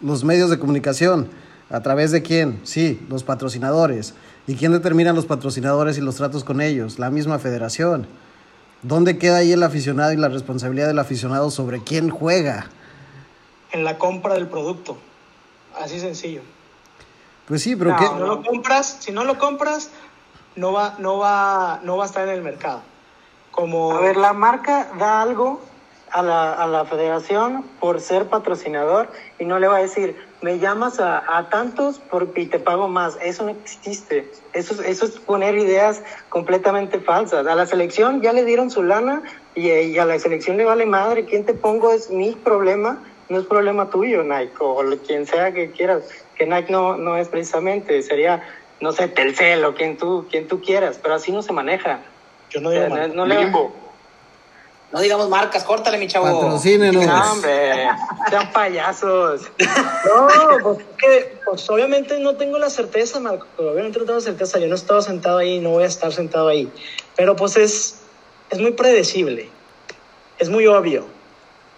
Los medios de comunicación. ¿A través de quién? Sí, los patrocinadores. ¿Y quién determina los patrocinadores y los tratos con ellos? La misma federación. ¿Dónde queda ahí el aficionado y la responsabilidad del aficionado sobre quién juega? En la compra del producto. Así sencillo. Pues sí, pero no, ¿qué? Si no lo compras, si no lo compras, no va, no va, no va a estar en el mercado. Como... A ver, la marca da algo a la, a la federación por ser patrocinador y no le va a decir, me llamas a, tantos por, y te pago más. Eso no existe. Eso, eso es poner ideas completamente falsas. A la selección ya le dieron su lana y, y a la selección le vale madre. ¿Quién te pongo es mi problema? No es problema tuyo, Nike, o quien sea que quieras. Que Nike no, no es precisamente, sería no sé, Telcel o quien tú, quien tú quieras, pero así no se maneja. Yo no digo o sea, no, no, le... no, digamos marcas, córtale, mi chavo. Patrocínenos. No, hombre, sean payasos. No, pues, que, pues obviamente no tengo la certeza, Marco, obviamente no tengo la certeza, yo no he estado sentado ahí, no voy a estar sentado ahí, pero pues es, es muy predecible, es muy obvio,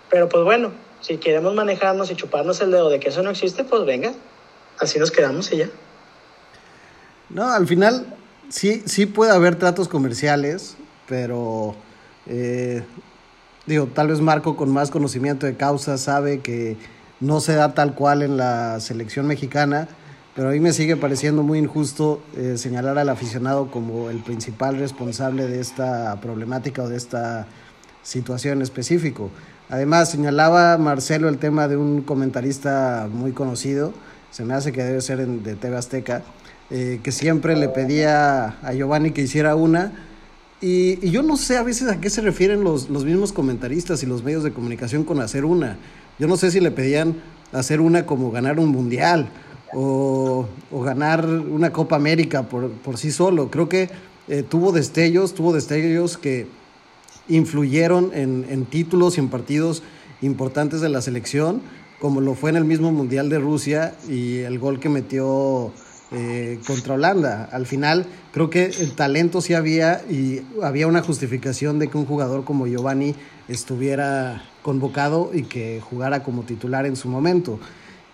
pero pues bueno, si queremos manejarnos y chuparnos el dedo de que eso no existe, pues venga, así nos quedamos y ya. No, al final sí, sí puede haber tratos comerciales, pero eh, digo, tal vez Marco con más conocimiento de causa sabe que no se da tal cual en la selección mexicana, pero a mí me sigue pareciendo muy injusto eh, señalar al aficionado como el principal responsable de esta problemática o de esta situación en específico. Además, señalaba Marcelo el tema de un comentarista muy conocido, se me hace que debe ser de TV Azteca, eh, que siempre le pedía a Giovanni que hiciera una. Y, yo no sé a veces a qué se refieren los, los mismos comentaristas y los medios de comunicación con hacer una. Yo no sé si le pedían hacer una como ganar un mundial o, ganar una Copa América por, por sí solo. Creo que eh, tuvo destellos, tuvo destellos que influyeron en, en, títulos y en partidos importantes de la selección, como lo fue en el mismo Mundial de Rusia y el gol que metió eh, contra Holanda. Al final, creo que el talento sí había y había una justificación de que un jugador como Giovanni estuviera convocado y que jugara como titular en su momento.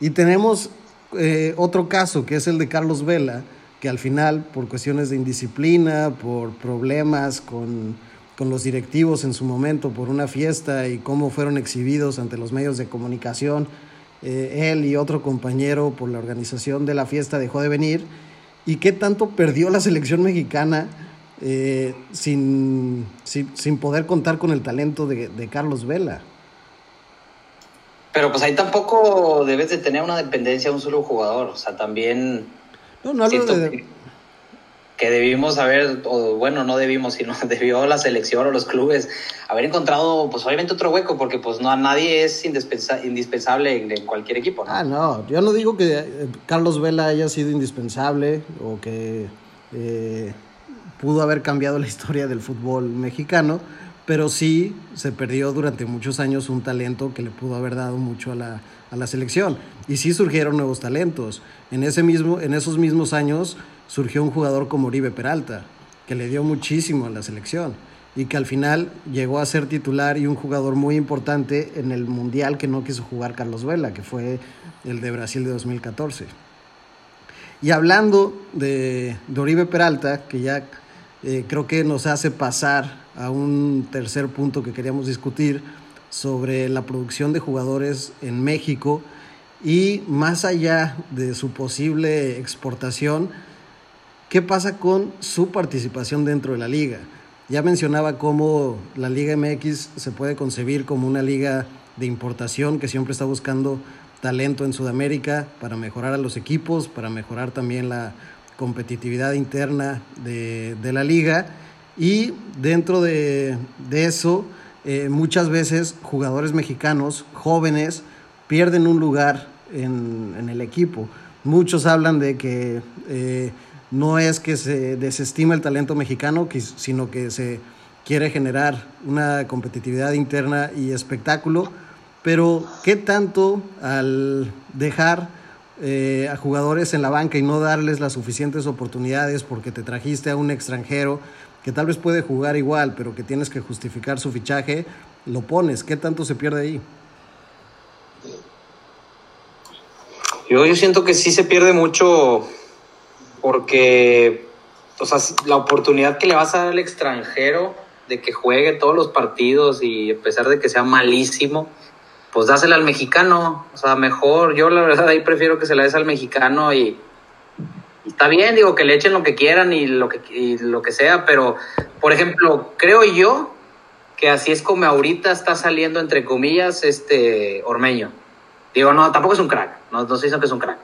Y tenemos eh, otro caso, que es el de Carlos Vela, que al final, por cuestiones de indisciplina, por problemas con, con los directivos en su momento, por una fiesta y cómo fueron exhibidos ante los medios de comunicación, eh, él y otro compañero por la organización de la fiesta dejó de venir. ¿Y qué tanto perdió la selección mexicana eh, sin, sin, poder contar con el talento de, de Carlos Vela? Pero pues ahí tampoco debes de tener una dependencia de un solo jugador. O sea, también. No, no de... que, debimos haber, o bueno, no debimos, sino debió la selección o los clubes haber encontrado, pues obviamente otro hueco, porque pues no a nadie es indispensable en, cualquier equipo. Ah, no, yo no digo que eh, Carlos Vela haya sido indispensable o que eh, pudo haber cambiado la historia del fútbol mexicano pero sí se perdió durante muchos años un talento que le pudo haber dado mucho a la, a la selección. Y sí surgieron nuevos talentos. En, ese mismo, en esos mismos años surgió un jugador como Oribe Peralta, que le dio muchísimo a la selección y que al final llegó a ser titular y un jugador muy importante en el Mundial que no quiso jugar Carlos Vela, que fue el de Brasil de 2014. Y hablando de, de Oribe Peralta, que ya eh, creo que nos hace pasar a un tercer punto que queríamos discutir sobre la producción de jugadores en México y más allá de su posible exportación, ¿qué pasa con su participación dentro de la liga? Ya mencionaba cómo la Liga MX se puede concebir como una liga de importación que siempre está buscando talento en Sudamérica para mejorar a los equipos, para mejorar también la competitividad interna de, de la liga y dentro de, eso, eh, muchas veces jugadores mexicanos jóvenes pierden un lugar en, el equipo. Muchos hablan de que eh, no es que se desestima el talento mexicano, sino que se quiere generar una competitividad interna y espectáculo. Pero, ¿qué tanto al dejar eh, a jugadores en la banca y no darles las suficientes oportunidades porque te trajiste a un extranjero que tal vez puede jugar igual, pero que tienes que justificar su fichaje, lo pones. ¿Qué tanto se pierde ahí? Yo, yo siento que sí se pierde mucho porque o sea, la oportunidad que le vas a dar al extranjero de que juegue todos los partidos y a pesar de que sea malísimo, pues dásela al mexicano. O sea, mejor, yo la verdad ahí prefiero que se la des al mexicano y, está bien, digo, que le echen lo que quieran y lo que, lo que sea, pero, por ejemplo, creo yo que así es como ahorita está saliendo, entre comillas, este Ormeño. Digo, no, tampoco es un crack, no, no estoy que es un crack,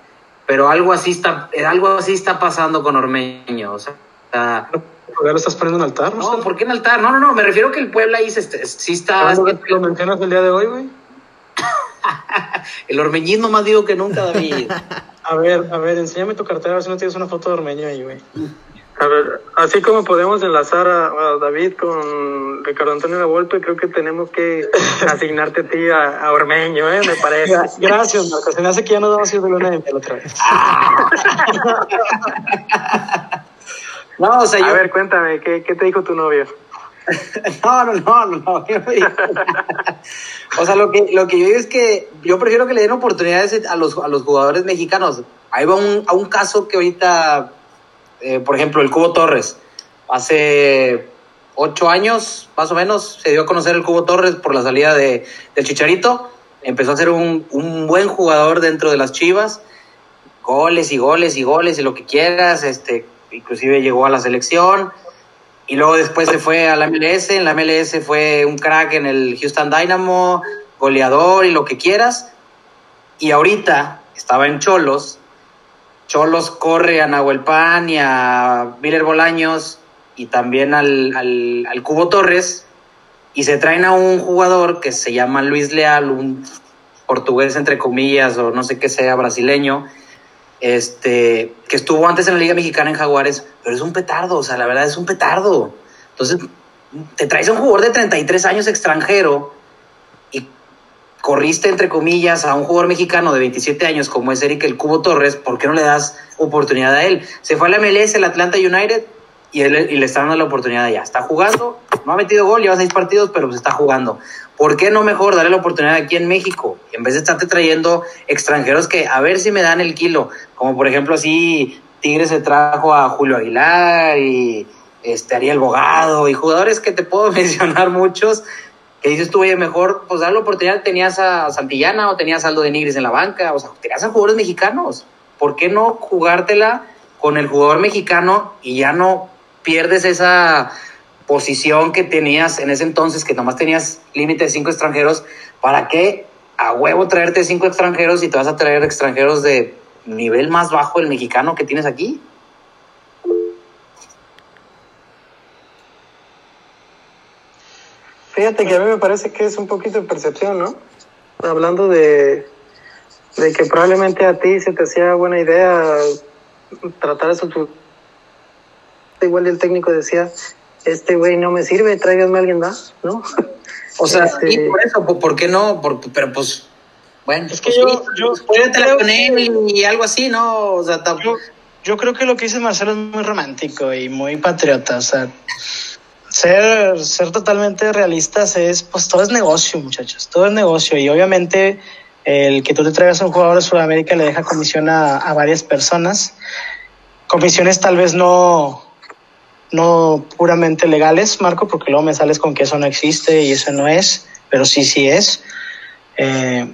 pero algo así está, algo así está pasando con Ormeño, o sea... ¿Ya lo estás poniendo en altar? No, ¿por qué en altar? No, no, no, me refiero que el Puebla ahí se, sí está... ¿Lo mencionas el día de hoy, güey? el ormeñismo más digo que nunca, David. A ver, a ver, enséñame tu cartera a ver si no tienes una foto de Ormeño ahí, güey. A ver, así como podemos enlazar a, David con Ricardo Antonio La Volpe, creo que tenemos que asignarte a ti a, Ormeño, ¿eh? Me parece. Gracias, Marcos. Se me hace que ya nos vamos a ir de luna de miel otra vez. no, o sea, A ver, cuéntame, ¿qué, ¿qué te dijo tu novio? no, no, no, no. o sea, lo que, lo que yo digo es que yo prefiero que le den oportunidades a los, a los jugadores mexicanos. Ahí va un, a un caso que ahorita, eh, por ejemplo, el Cubo Torres. Hace ocho años, más o menos, se dio a conocer el Cubo Torres por la salida de, del Chicharito. Empezó a ser un, un buen jugador dentro de las Chivas. Goles y goles y goles y lo que quieras. Este, inclusive llegó a la selección y luego después se fue a la MLS, en la MLS fue un crack en el Houston Dynamo, goleador y lo que quieras. Y ahorita estaba en Cholos Cholos corre a Nahuel Pan y a Miller Bolaños y también al, al, al, Cubo Torres y se traen a un jugador que se llama Luis Leal, un portugués entre comillas o no sé qué sea, brasileño, este, que estuvo antes en la Liga Mexicana en Jaguares, pero es un petardo, o sea, la verdad es un petardo. Entonces, te traes a un jugador de 33 años extranjero corriste, entre comillas, a un jugador mexicano de 27 años como es Eric El Cubo Torres, ¿por qué no le das oportunidad a él? Se fue a la MLS, el Atlanta United, y, y le está dando la oportunidad ya. Está jugando, no ha metido gol, lleva seis partidos, pero se está jugando. ¿Por qué no mejor darle la oportunidad aquí en México? En vez de estarte trayendo extranjeros que a ver si me dan el kilo. Como por ejemplo así Tigres se trajo a Julio Aguilar y este Ariel Bogado y jugadores que te puedo mencionar muchos que dices tú, oye, mejor pues dar la oportunidad, tenías a Santillana o tenías a Aldo de Nigris en la banca, o sea, tenías a jugadores mexicanos. ¿Por qué no jugártela con el jugador mexicano y ya no pierdes esa posición que tenías en ese entonces, que nomás tenías límite de cinco extranjeros, ¿para qué a huevo traerte cinco extranjeros y te vas a traer extranjeros de nivel más bajo el mexicano que tienes aquí? Fíjate que a mí me parece que es un poquito de percepción, ¿no? Hablando de, de que probablemente a ti se te hacía buena idea tratar eso. Igual el técnico decía, este güey no me sirve, tráiganme a alguien más, ¿no? O sea, este... y por eso, ¿por qué no? Por, pero pues, bueno, es que pues, yo, yo, yo creo con él y, y, algo así, ¿no? O sea, yo, yo creo que lo que dice Marcelo es muy romántico y muy patriota, o sea, ser, ser totalmente realistas es, pues todo es negocio, muchachos, todo es negocio y obviamente el que tú te traigas a un jugador de Sudamérica le deja comisión a, a varias personas, comisiones tal vez no, no puramente legales, Marco, porque luego me sales con que eso no existe y eso no es, pero sí, sí es. Eh,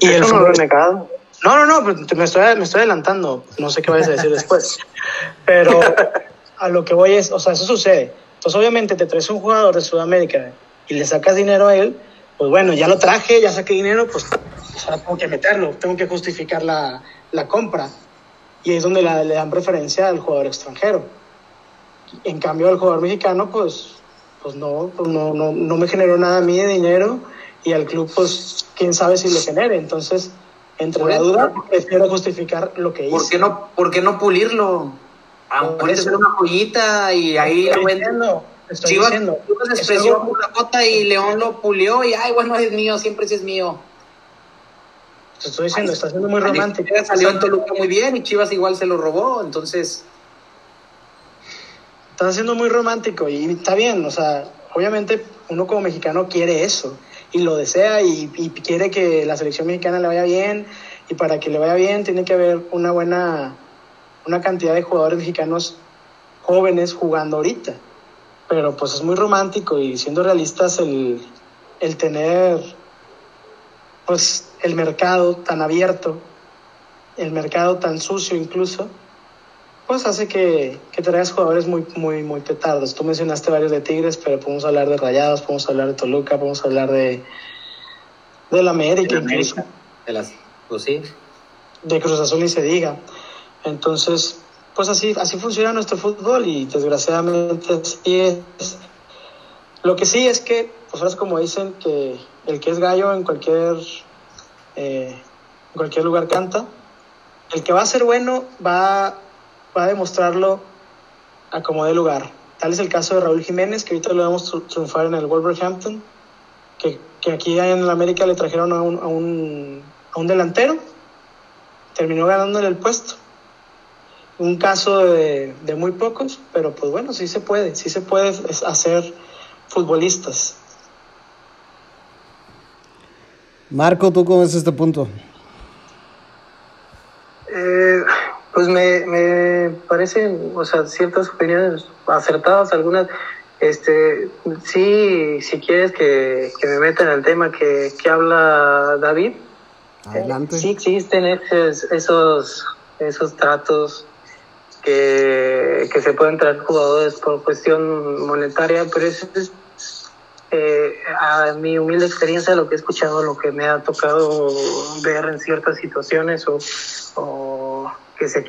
y eso el fútbol... no lo he negado. No, no, no, me estoy, me estoy adelantando, no sé qué vayas a decir después, pero a lo que voy es, o sea, eso sucede. Entonces, obviamente, te traes un jugador de Sudamérica y le sacas dinero a él, pues bueno, ya lo traje, ya saqué dinero, pues sea, tengo que meterlo, tengo que justificar la, la compra. Y es donde la, le dan preferencia al jugador extranjero. En cambio, el jugador mexicano, pues, pues no, pues no, no, no me generó nada a mí de dinero y al club, pues, quién sabe si le genere. Entonces, entre la duda, prefiero justificar lo que hice. ¿Por qué no, por qué no pulirlo? Ah, puede ser una joyita y ahí lo estoy Chivas, diciendo. Chivas expresó una cota y León lo pulió y ay, bueno, es mío, siempre sí es mío. Te estoy diciendo, está siendo muy romántico. Salió en Toluca muy bien y Chivas igual se lo robó, entonces estás siendo muy romántico y está bien, o sea, obviamente uno como mexicano quiere eso y lo desea y, y, quiere que la selección mexicana le vaya bien y para que le vaya bien tiene que haber una buena, una cantidad de jugadores mexicanos jóvenes jugando ahorita. Pero pues es muy romántico y siendo realistas el, el tener pues el mercado tan abierto, el mercado tan sucio incluso, pues hace que, que traigas jugadores muy, muy, muy petardos. Tú mencionaste varios de Tigres, pero podemos hablar de Rayados, podemos hablar de Toluca, podemos hablar de, de la América, de la incluso. América. De las, pues sí. De Cruz Azul ni se diga. Entonces, pues así, así funciona nuestro fútbol y desgraciadamente así es. Lo que sí es que, pues como dicen que el que es gallo en cualquier, eh, en cualquier lugar canta. El que va a ser bueno va va a demostrarlo a como de lugar. Tal es el caso de Raúl Jiménez, que ahorita lo vamos a triunfar en el Wolverhampton, que, que aquí en América le trajeron a un, a, un, a un delantero, terminó ganándole el puesto. Un caso de, de, muy pocos, pero pues bueno, sí se puede, sí se puede hacer futbolistas. Marco, ¿tú cómo ves este punto? Eh, pues me, me parecen, o sea, ciertas opiniones acertadas, algunas, este, sí, si quieres que, que me meta en el tema que, que habla David, Adelante. Eh, sí existen esos, esos, esos tratos que, que se pueden traer jugadores por cuestión monetaria, pero eso es, eh, a mi humilde experiencia, lo que he escuchado, lo que me ha tocado ver en ciertas situaciones o, o que se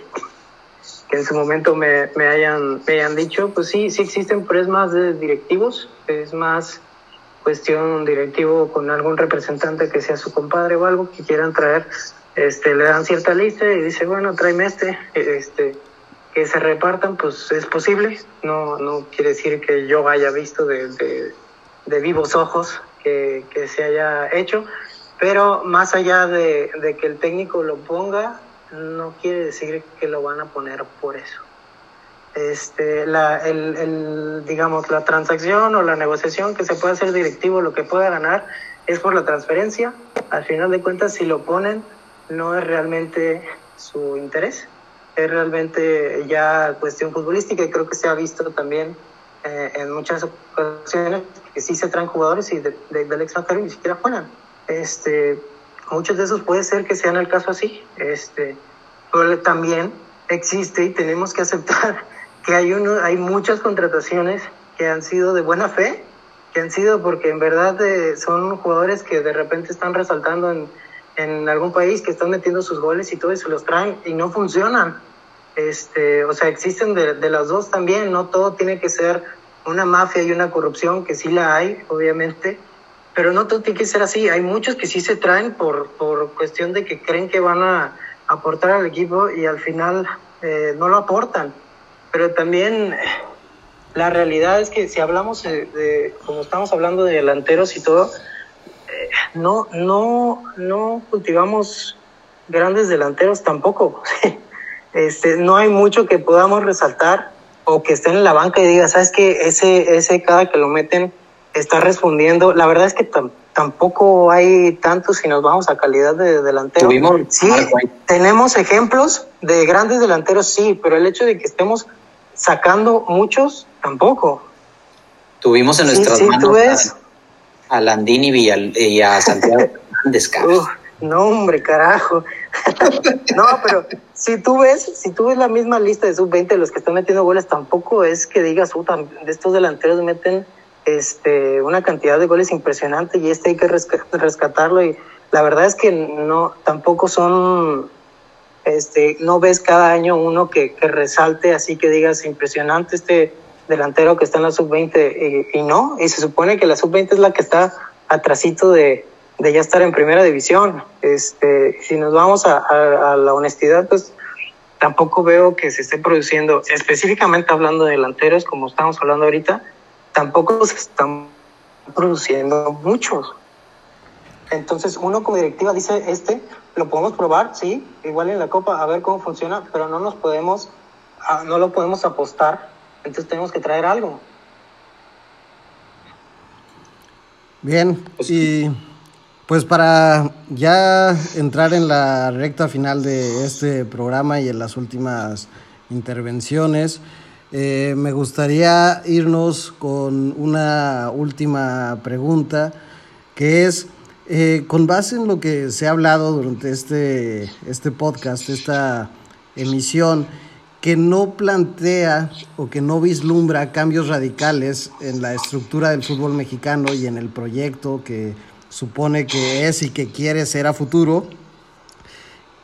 que en su momento me, me, hayan, me hayan dicho, pues sí, sí existen, pero es más de directivos, es más cuestión directivo con algún representante que sea su compadre o algo que quieran traer, este, le dan cierta lista y dice, bueno, tráeme este, este, que se repartan, pues es posible, no, no quiere decir que yo haya visto de, de, vivos ojos que, que, se haya hecho, pero más allá de, de que el técnico lo ponga, no quiere decir que lo van a poner por eso. Este, la, el, el, digamos, la transacción o la negociación que se puede hacer directivo, lo que pueda ganar es por la transferencia. Al final de cuentas, si lo ponen, no es realmente su interés, es realmente ya cuestión futbolística y creo que se ha visto también eh, en muchas ocasiones que sí se traen jugadores y de, de, del extranjero ni siquiera juegan. Este, muchos de esos puede ser que sean el caso así, este, pero también existe y tenemos que aceptar que hay, uno, hay muchas contrataciones que han sido de buena fe, que han sido porque en verdad eh, son jugadores que de repente están resaltando en, en algún país, que están metiendo sus goles y todo eso, los traen y no funcionan. Este, o sea, existen de, de las dos también, no todo tiene que ser una mafia y una corrupción, que sí la hay, obviamente, pero no todo tiene que ser así. Hay muchos que sí se traen por, por cuestión de que creen que van a aportar al equipo y al final eh, no lo aportan. Pero también la realidad es que si hablamos de, como estamos hablando de delanteros y todo, eh, no, no, no cultivamos grandes delanteros tampoco. este, no hay mucho que podamos resaltar o que estén en la banca y diga, sabes que ese, ese cada que lo meten está respondiendo. La verdad es que tampoco hay tanto si nos vamos a calidad de delantero. Tuvimos, sí, tenemos ejemplos de grandes delanteros, sí, pero el hecho de que estemos sacando muchos, tampoco. Tuvimos en nuestras sí, sí, manos. A, a Landini y, Villal, y a Santiago Hernández, No, hombre, carajo. no, pero si tú ves, si tú ves la misma lista de sub-20 de los que están metiendo goles, tampoco es que digas, de estos delanteros meten este, una cantidad de goles impresionante y este hay que rescatarlo y la verdad es que no, tampoco son, este, no ves cada año uno que, resalte así que digas impresionante este delantero que está en la sub-20 y, y, no, y se supone que la sub-20 es la que está atrasito de, de ya estar en primera división. Este, si nos vamos a, a, a la honestidad, pues tampoco veo que se esté produciendo, específicamente hablando de delanteros, como estamos hablando ahorita, tampoco se están produciendo muchos. Entonces, uno como directiva dice, este lo podemos probar, sí, igual en la Copa, a ver cómo funciona, pero no nos podemos, no lo podemos apostar, entonces tenemos que traer algo. Bien, y pues para ya entrar en la recta final de este programa y en las últimas intervenciones, eh, me gustaría irnos con una última pregunta, que es, eh, con base en lo que se ha hablado durante este, este podcast, esta emisión, que no plantea o que no vislumbra cambios radicales en la estructura del fútbol mexicano y en el proyecto que supone que es y que quiere ser a futuro,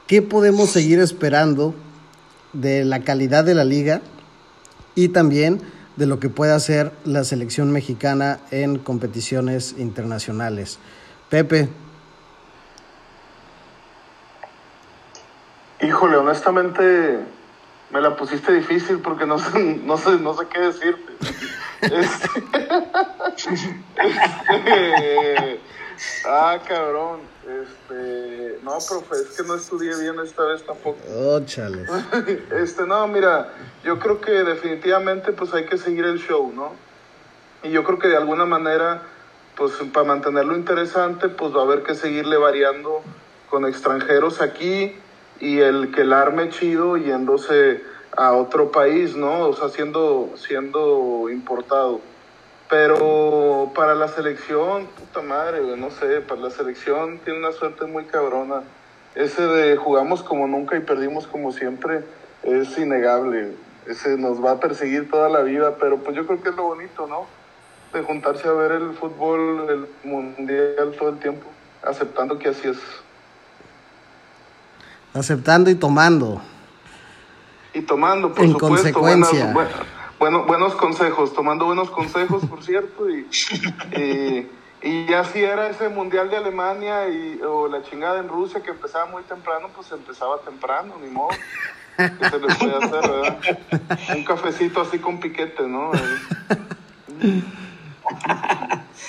¿qué podemos seguir esperando de la calidad de la liga? y también de lo que puede hacer la selección mexicana en competiciones internacionales. Pepe. Híjole, honestamente me la pusiste difícil porque no sé, no sé, no sé qué decirte. Este, este, ah, cabrón. Este, no, profe, es que no estudié bien esta vez tampoco. Oh, chale. Este, no, mira, yo creo que definitivamente pues hay que seguir el show, ¿no? Y yo creo que de alguna manera, pues para mantenerlo interesante, pues va a haber que seguirle variando con extranjeros aquí y el que el arme chido yéndose a otro país, ¿no? O sea, siendo, siendo importado. Pero para la selección, puta madre, güey, no sé, para la selección tiene una suerte muy cabrona. Ese de jugamos como nunca y perdimos como siempre es innegable. Ese nos va a perseguir toda la vida, pero pues yo creo que es lo bonito, ¿no? De juntarse a ver el fútbol, el mundial todo el tiempo, aceptando que así es. Aceptando y tomando. y tomando, por En supuesto, consecuencia. buenas- bu- bueno, buenos consejos, tomando buenos consejos, por cierto, y, y, y ya si era ese mundial de Alemania y, o la chingada en Rusia que empezaba muy temprano, pues empezaba temprano, ni modo. ¿Qué se le puede hacer, verdad? Un cafecito así con piquete, ¿no?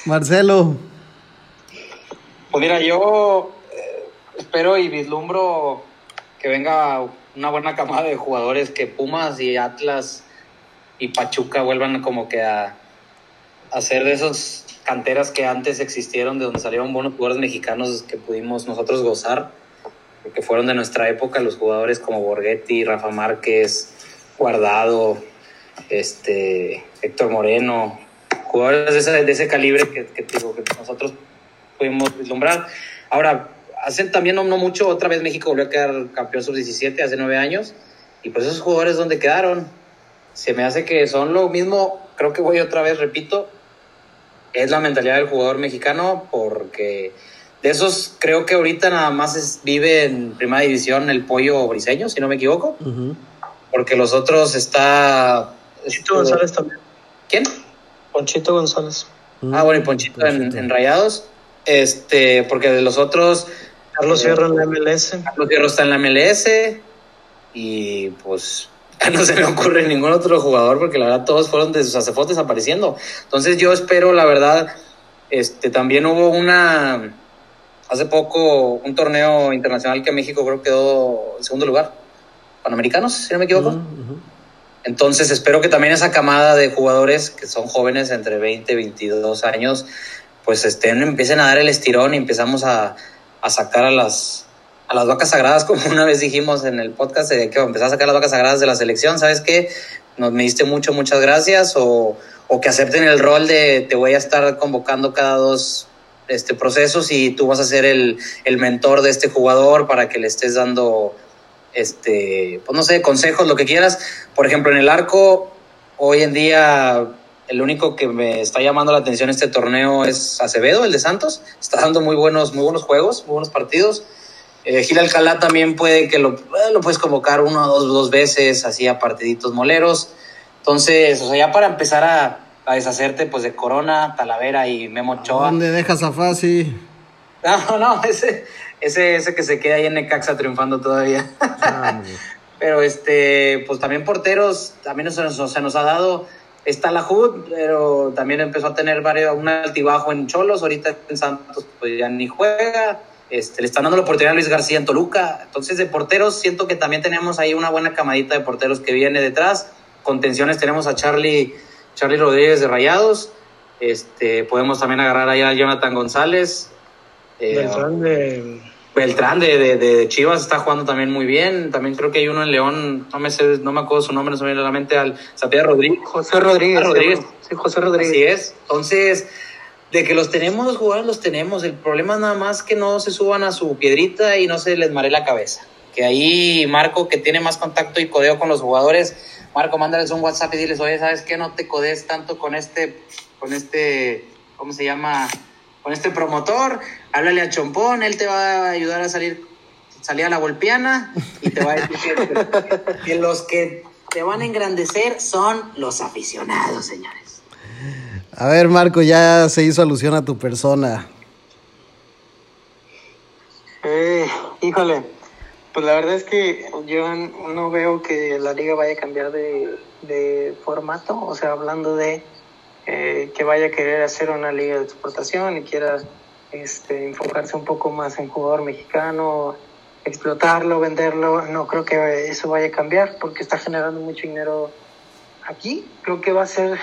Marcelo, Pues mira, yo eh, espero y vislumbro que venga una buena camada de jugadores que Pumas y Atlas y Pachuca vuelvan como que a, ser de esas canteras que antes existieron, de donde salieron buenos jugadores mexicanos que pudimos nosotros gozar, que fueron de nuestra época, los jugadores como Borghetti, Rafa Márquez, Guardado, este, Héctor Moreno, jugadores de ese, de ese calibre que, que, que nosotros pudimos vislumbrar. Ahora, hace también no, no mucho, otra vez México volvió a quedar campeón sub-17 hace nueve años, y pues esos jugadores donde quedaron, se me hace que son lo mismo, creo que voy otra vez, repito, es la mentalidad del jugador mexicano, porque de esos creo que ahorita nada más es- vive en primera división el pollo briseño, si no me equivoco, porque los otros está... Ponchito González también. ¿Quién? Ponchito González. Ah, bueno, y Ponchito en, Ponchito. en Rayados. Este, porque de los otros, Carlos Eh, Fierro en la MLS. Carlos Fierro está en la MLS. Y pues no se me ocurre ningún otro jugador, porque la verdad todos fueron de sus acefotes desapareciendo. Entonces yo espero, la verdad, este, también hubo una, hace poco, un torneo internacional que México creo quedó en segundo lugar. Panamericanos, si no me equivoco. Entonces espero que también esa camada de jugadores que son jóvenes entre 20 y 22 años, pues estén, empiecen a dar el estirón y empezamos a, a sacar a las, a las vacas sagradas, como una vez dijimos en el podcast, de que empezar a sacar las vacas sagradas de la selección, ¿sabes qué? Nos me diste mucho, muchas gracias, o, o que acepten el rol de te voy a estar convocando cada dos este, procesos y tú vas a ser el, el mentor de este jugador para que le estés dando este, pues no sé, consejos, lo que quieras. Por ejemplo, en el arco, hoy en día, el único que me está llamando la atención este torneo es Acevedo, el de Santos. Está dando muy buenos, muy buenos juegos, muy buenos partidos. Eh, Gil Alcalá también puede que lo, eh, lo puedes convocar uno o dos, dos veces, así a partiditos moleros. Entonces, o sea, ya para empezar a, a deshacerte pues de Corona, Talavera y Memo Ochoa. ¿Dónde dejas a Fasi? No, no, ese, ese, ese que se queda ahí en Necaxa triunfando todavía. Ah. Pero este, pues también porteros, también se nos, se nos ha dado. Está la HUD, pero también empezó a tener varios, un altibajo en Cholos, ahorita en Santos pues ya ni juega. Este, le están dando la oportunidad a Luis García en Toluca. Entonces, de porteros, siento que también tenemos ahí una buena camadita de porteros que viene detrás. Contenciones tenemos a Charlie, Charlie Rodríguez de Rayados. Este, podemos también agarrar ahí a Jonathan González. Eh, Beltrán de. Beltrán de, de, de Chivas está jugando también muy bien. También creo que hay uno en León, no me sé, no me acuerdo su nombre, no se me viene a la mente, al Zapia Rodríguez. José Rodríguez. Ah, Rodríguez. Sí, José Rodríguez. Así es. Entonces, de que los tenemos, los jugadores los tenemos. El problema es nada más que no se suban a su piedrita y no se les mare la cabeza. Que ahí Marco, que tiene más contacto y codeo con los jugadores, Marco, mándales un WhatsApp y diles, oye, ¿sabes qué? No te codes tanto con este, con este, ¿cómo se llama? Con este promotor. Háblale a Chompón, él te va a ayudar a salir, salir a la golpiana y te va a decir que los que te van a engrandecer son los aficionados, señores. A ver, Marco, ya se hizo alusión a tu persona. Eh, híjole, pues la verdad es que yo no veo que la liga vaya a cambiar de, de formato, o sea, hablando de eh, que vaya a querer hacer una liga de exportación y quiera este, enfocarse un poco más en jugador mexicano, explotarlo, venderlo, no creo que eso vaya a cambiar porque está generando mucho dinero aquí. Creo que va a ser,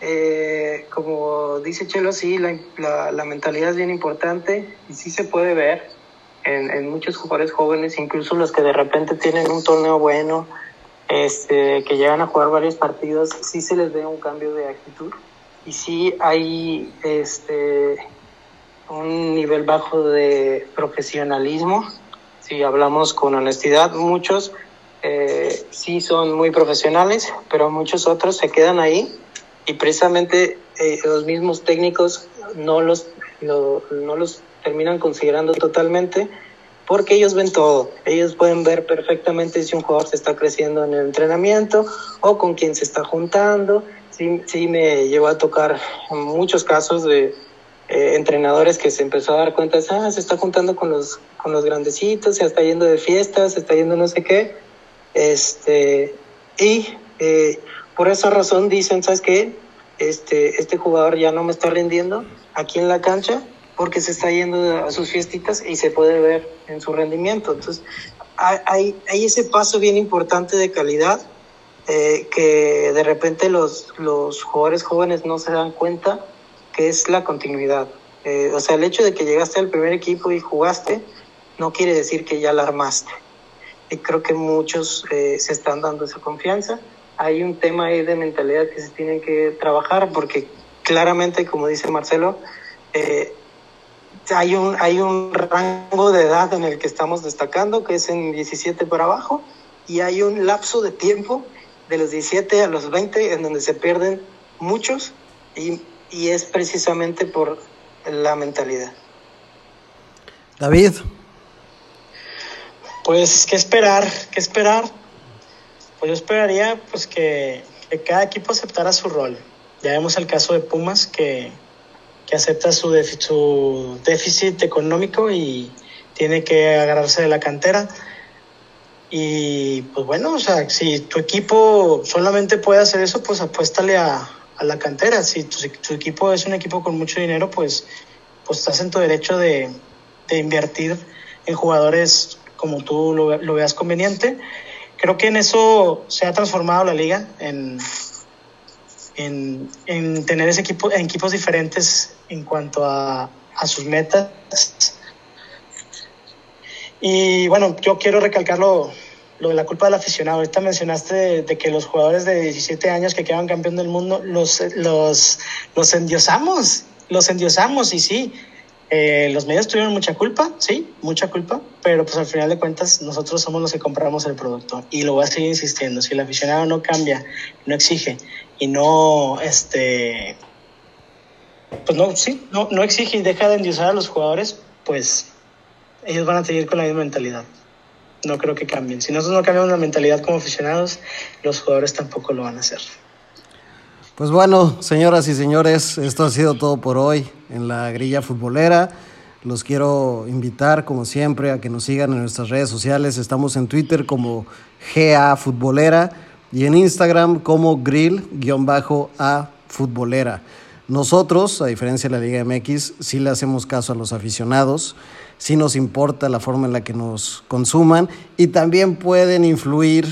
eh, como dice Chelo, sí, la, la, mentalidad es bien importante y sí se puede ver en, en, muchos jugadores jóvenes, incluso los que de repente tienen un torneo bueno, este, que llegan a jugar varios partidos, sí se les ve un cambio de actitud y sí hay este, un nivel bajo de profesionalismo. Si hablamos con honestidad, muchos eh, sí son muy profesionales, pero muchos otros se quedan ahí y precisamente eh, los mismos técnicos no los, lo, no los terminan considerando totalmente porque ellos ven todo, ellos pueden ver perfectamente si un jugador se está creciendo en el entrenamiento o con quién se está juntando. Sí, sí me llevó a tocar muchos casos de eh, entrenadores que se empezó a dar cuenta, ah, se está juntando con los, con los grandecitos, se está yendo de fiestas, se está yendo no sé qué. Este, y eh, por esa razón dicen, ¿sabes qué? Este, este jugador ya no me está rindiendo aquí en la cancha porque se está yendo a sus fiestitas y se puede ver en su rendimiento. Entonces, hay, hay ese paso bien importante de calidad eh, que de repente los, los jugadores jóvenes no se dan cuenta que es la continuidad. Eh, o sea, el hecho de que llegaste al primer equipo y jugaste no quiere decir que ya la armaste. Y creo que muchos eh, se están dando esa confianza. Hay un tema ahí de mentalidad que se tiene que trabajar porque claramente, como dice Marcelo, eh, hay, un, hay un rango de edad en el que estamos destacando, que es en 17 para abajo, y hay un lapso de tiempo de los 17 a los 20 en donde se pierden muchos y y es precisamente por la mentalidad. David. Pues, ¿qué esperar? ¿Qué esperar? Pues yo esperaría pues que, cada equipo aceptara su rol. Ya vemos el caso de Pumas que, que acepta su, su déficit económico y tiene que agarrarse de la cantera. Y pues bueno, o sea, si tu equipo solamente puede hacer eso, pues apuéstale a, a la cantera. Si tu, equipo es un equipo con mucho dinero, pues, pues estás en tu derecho de, de invertir en jugadores como tú lo, lo, veas conveniente. Creo que en eso se ha transformado la liga, en, en, en tener ese equipo, en equipos diferentes en cuanto a, a sus metas. Y bueno, yo quiero recalcarlo lo de la culpa del aficionado. Ahorita mencionaste de, que los jugadores de 17 años que quedan campeón del mundo los, los, los endiosamos, los endiosamos y sí, eh, los medios tuvieron mucha culpa, sí, mucha culpa, pero pues al final de cuentas nosotros somos los que compramos el producto y lo voy a seguir insistiendo. Si el aficionado no cambia, no exige y no, este, pues no, sí, no, no exige y deja de endiosar a los jugadores, pues ellos van a seguir con la misma mentalidad no creo que cambien. Si nosotros no cambiamos la mentalidad como aficionados, los jugadores tampoco lo van a hacer. Pues bueno, señoras y señores, esto ha sido todo por hoy en la grilla futbolera. Los quiero invitar, como siempre, a que nos sigan en nuestras redes sociales. Estamos en Twitter como GA Futbolera y en Instagram como Grill-A Futbolera. Nosotros, a diferencia de la Liga MX, sí le hacemos caso a los aficionados sí nos importa la forma en la que nos consuman y también pueden influir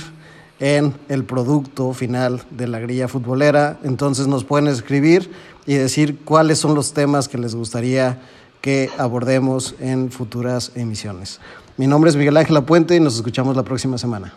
en el producto final de la grilla futbolera. Entonces nos pueden escribir y decir cuáles son los temas que les gustaría que abordemos en futuras emisiones. Mi nombre es Miguel Ángel Puente y nos escuchamos la próxima semana.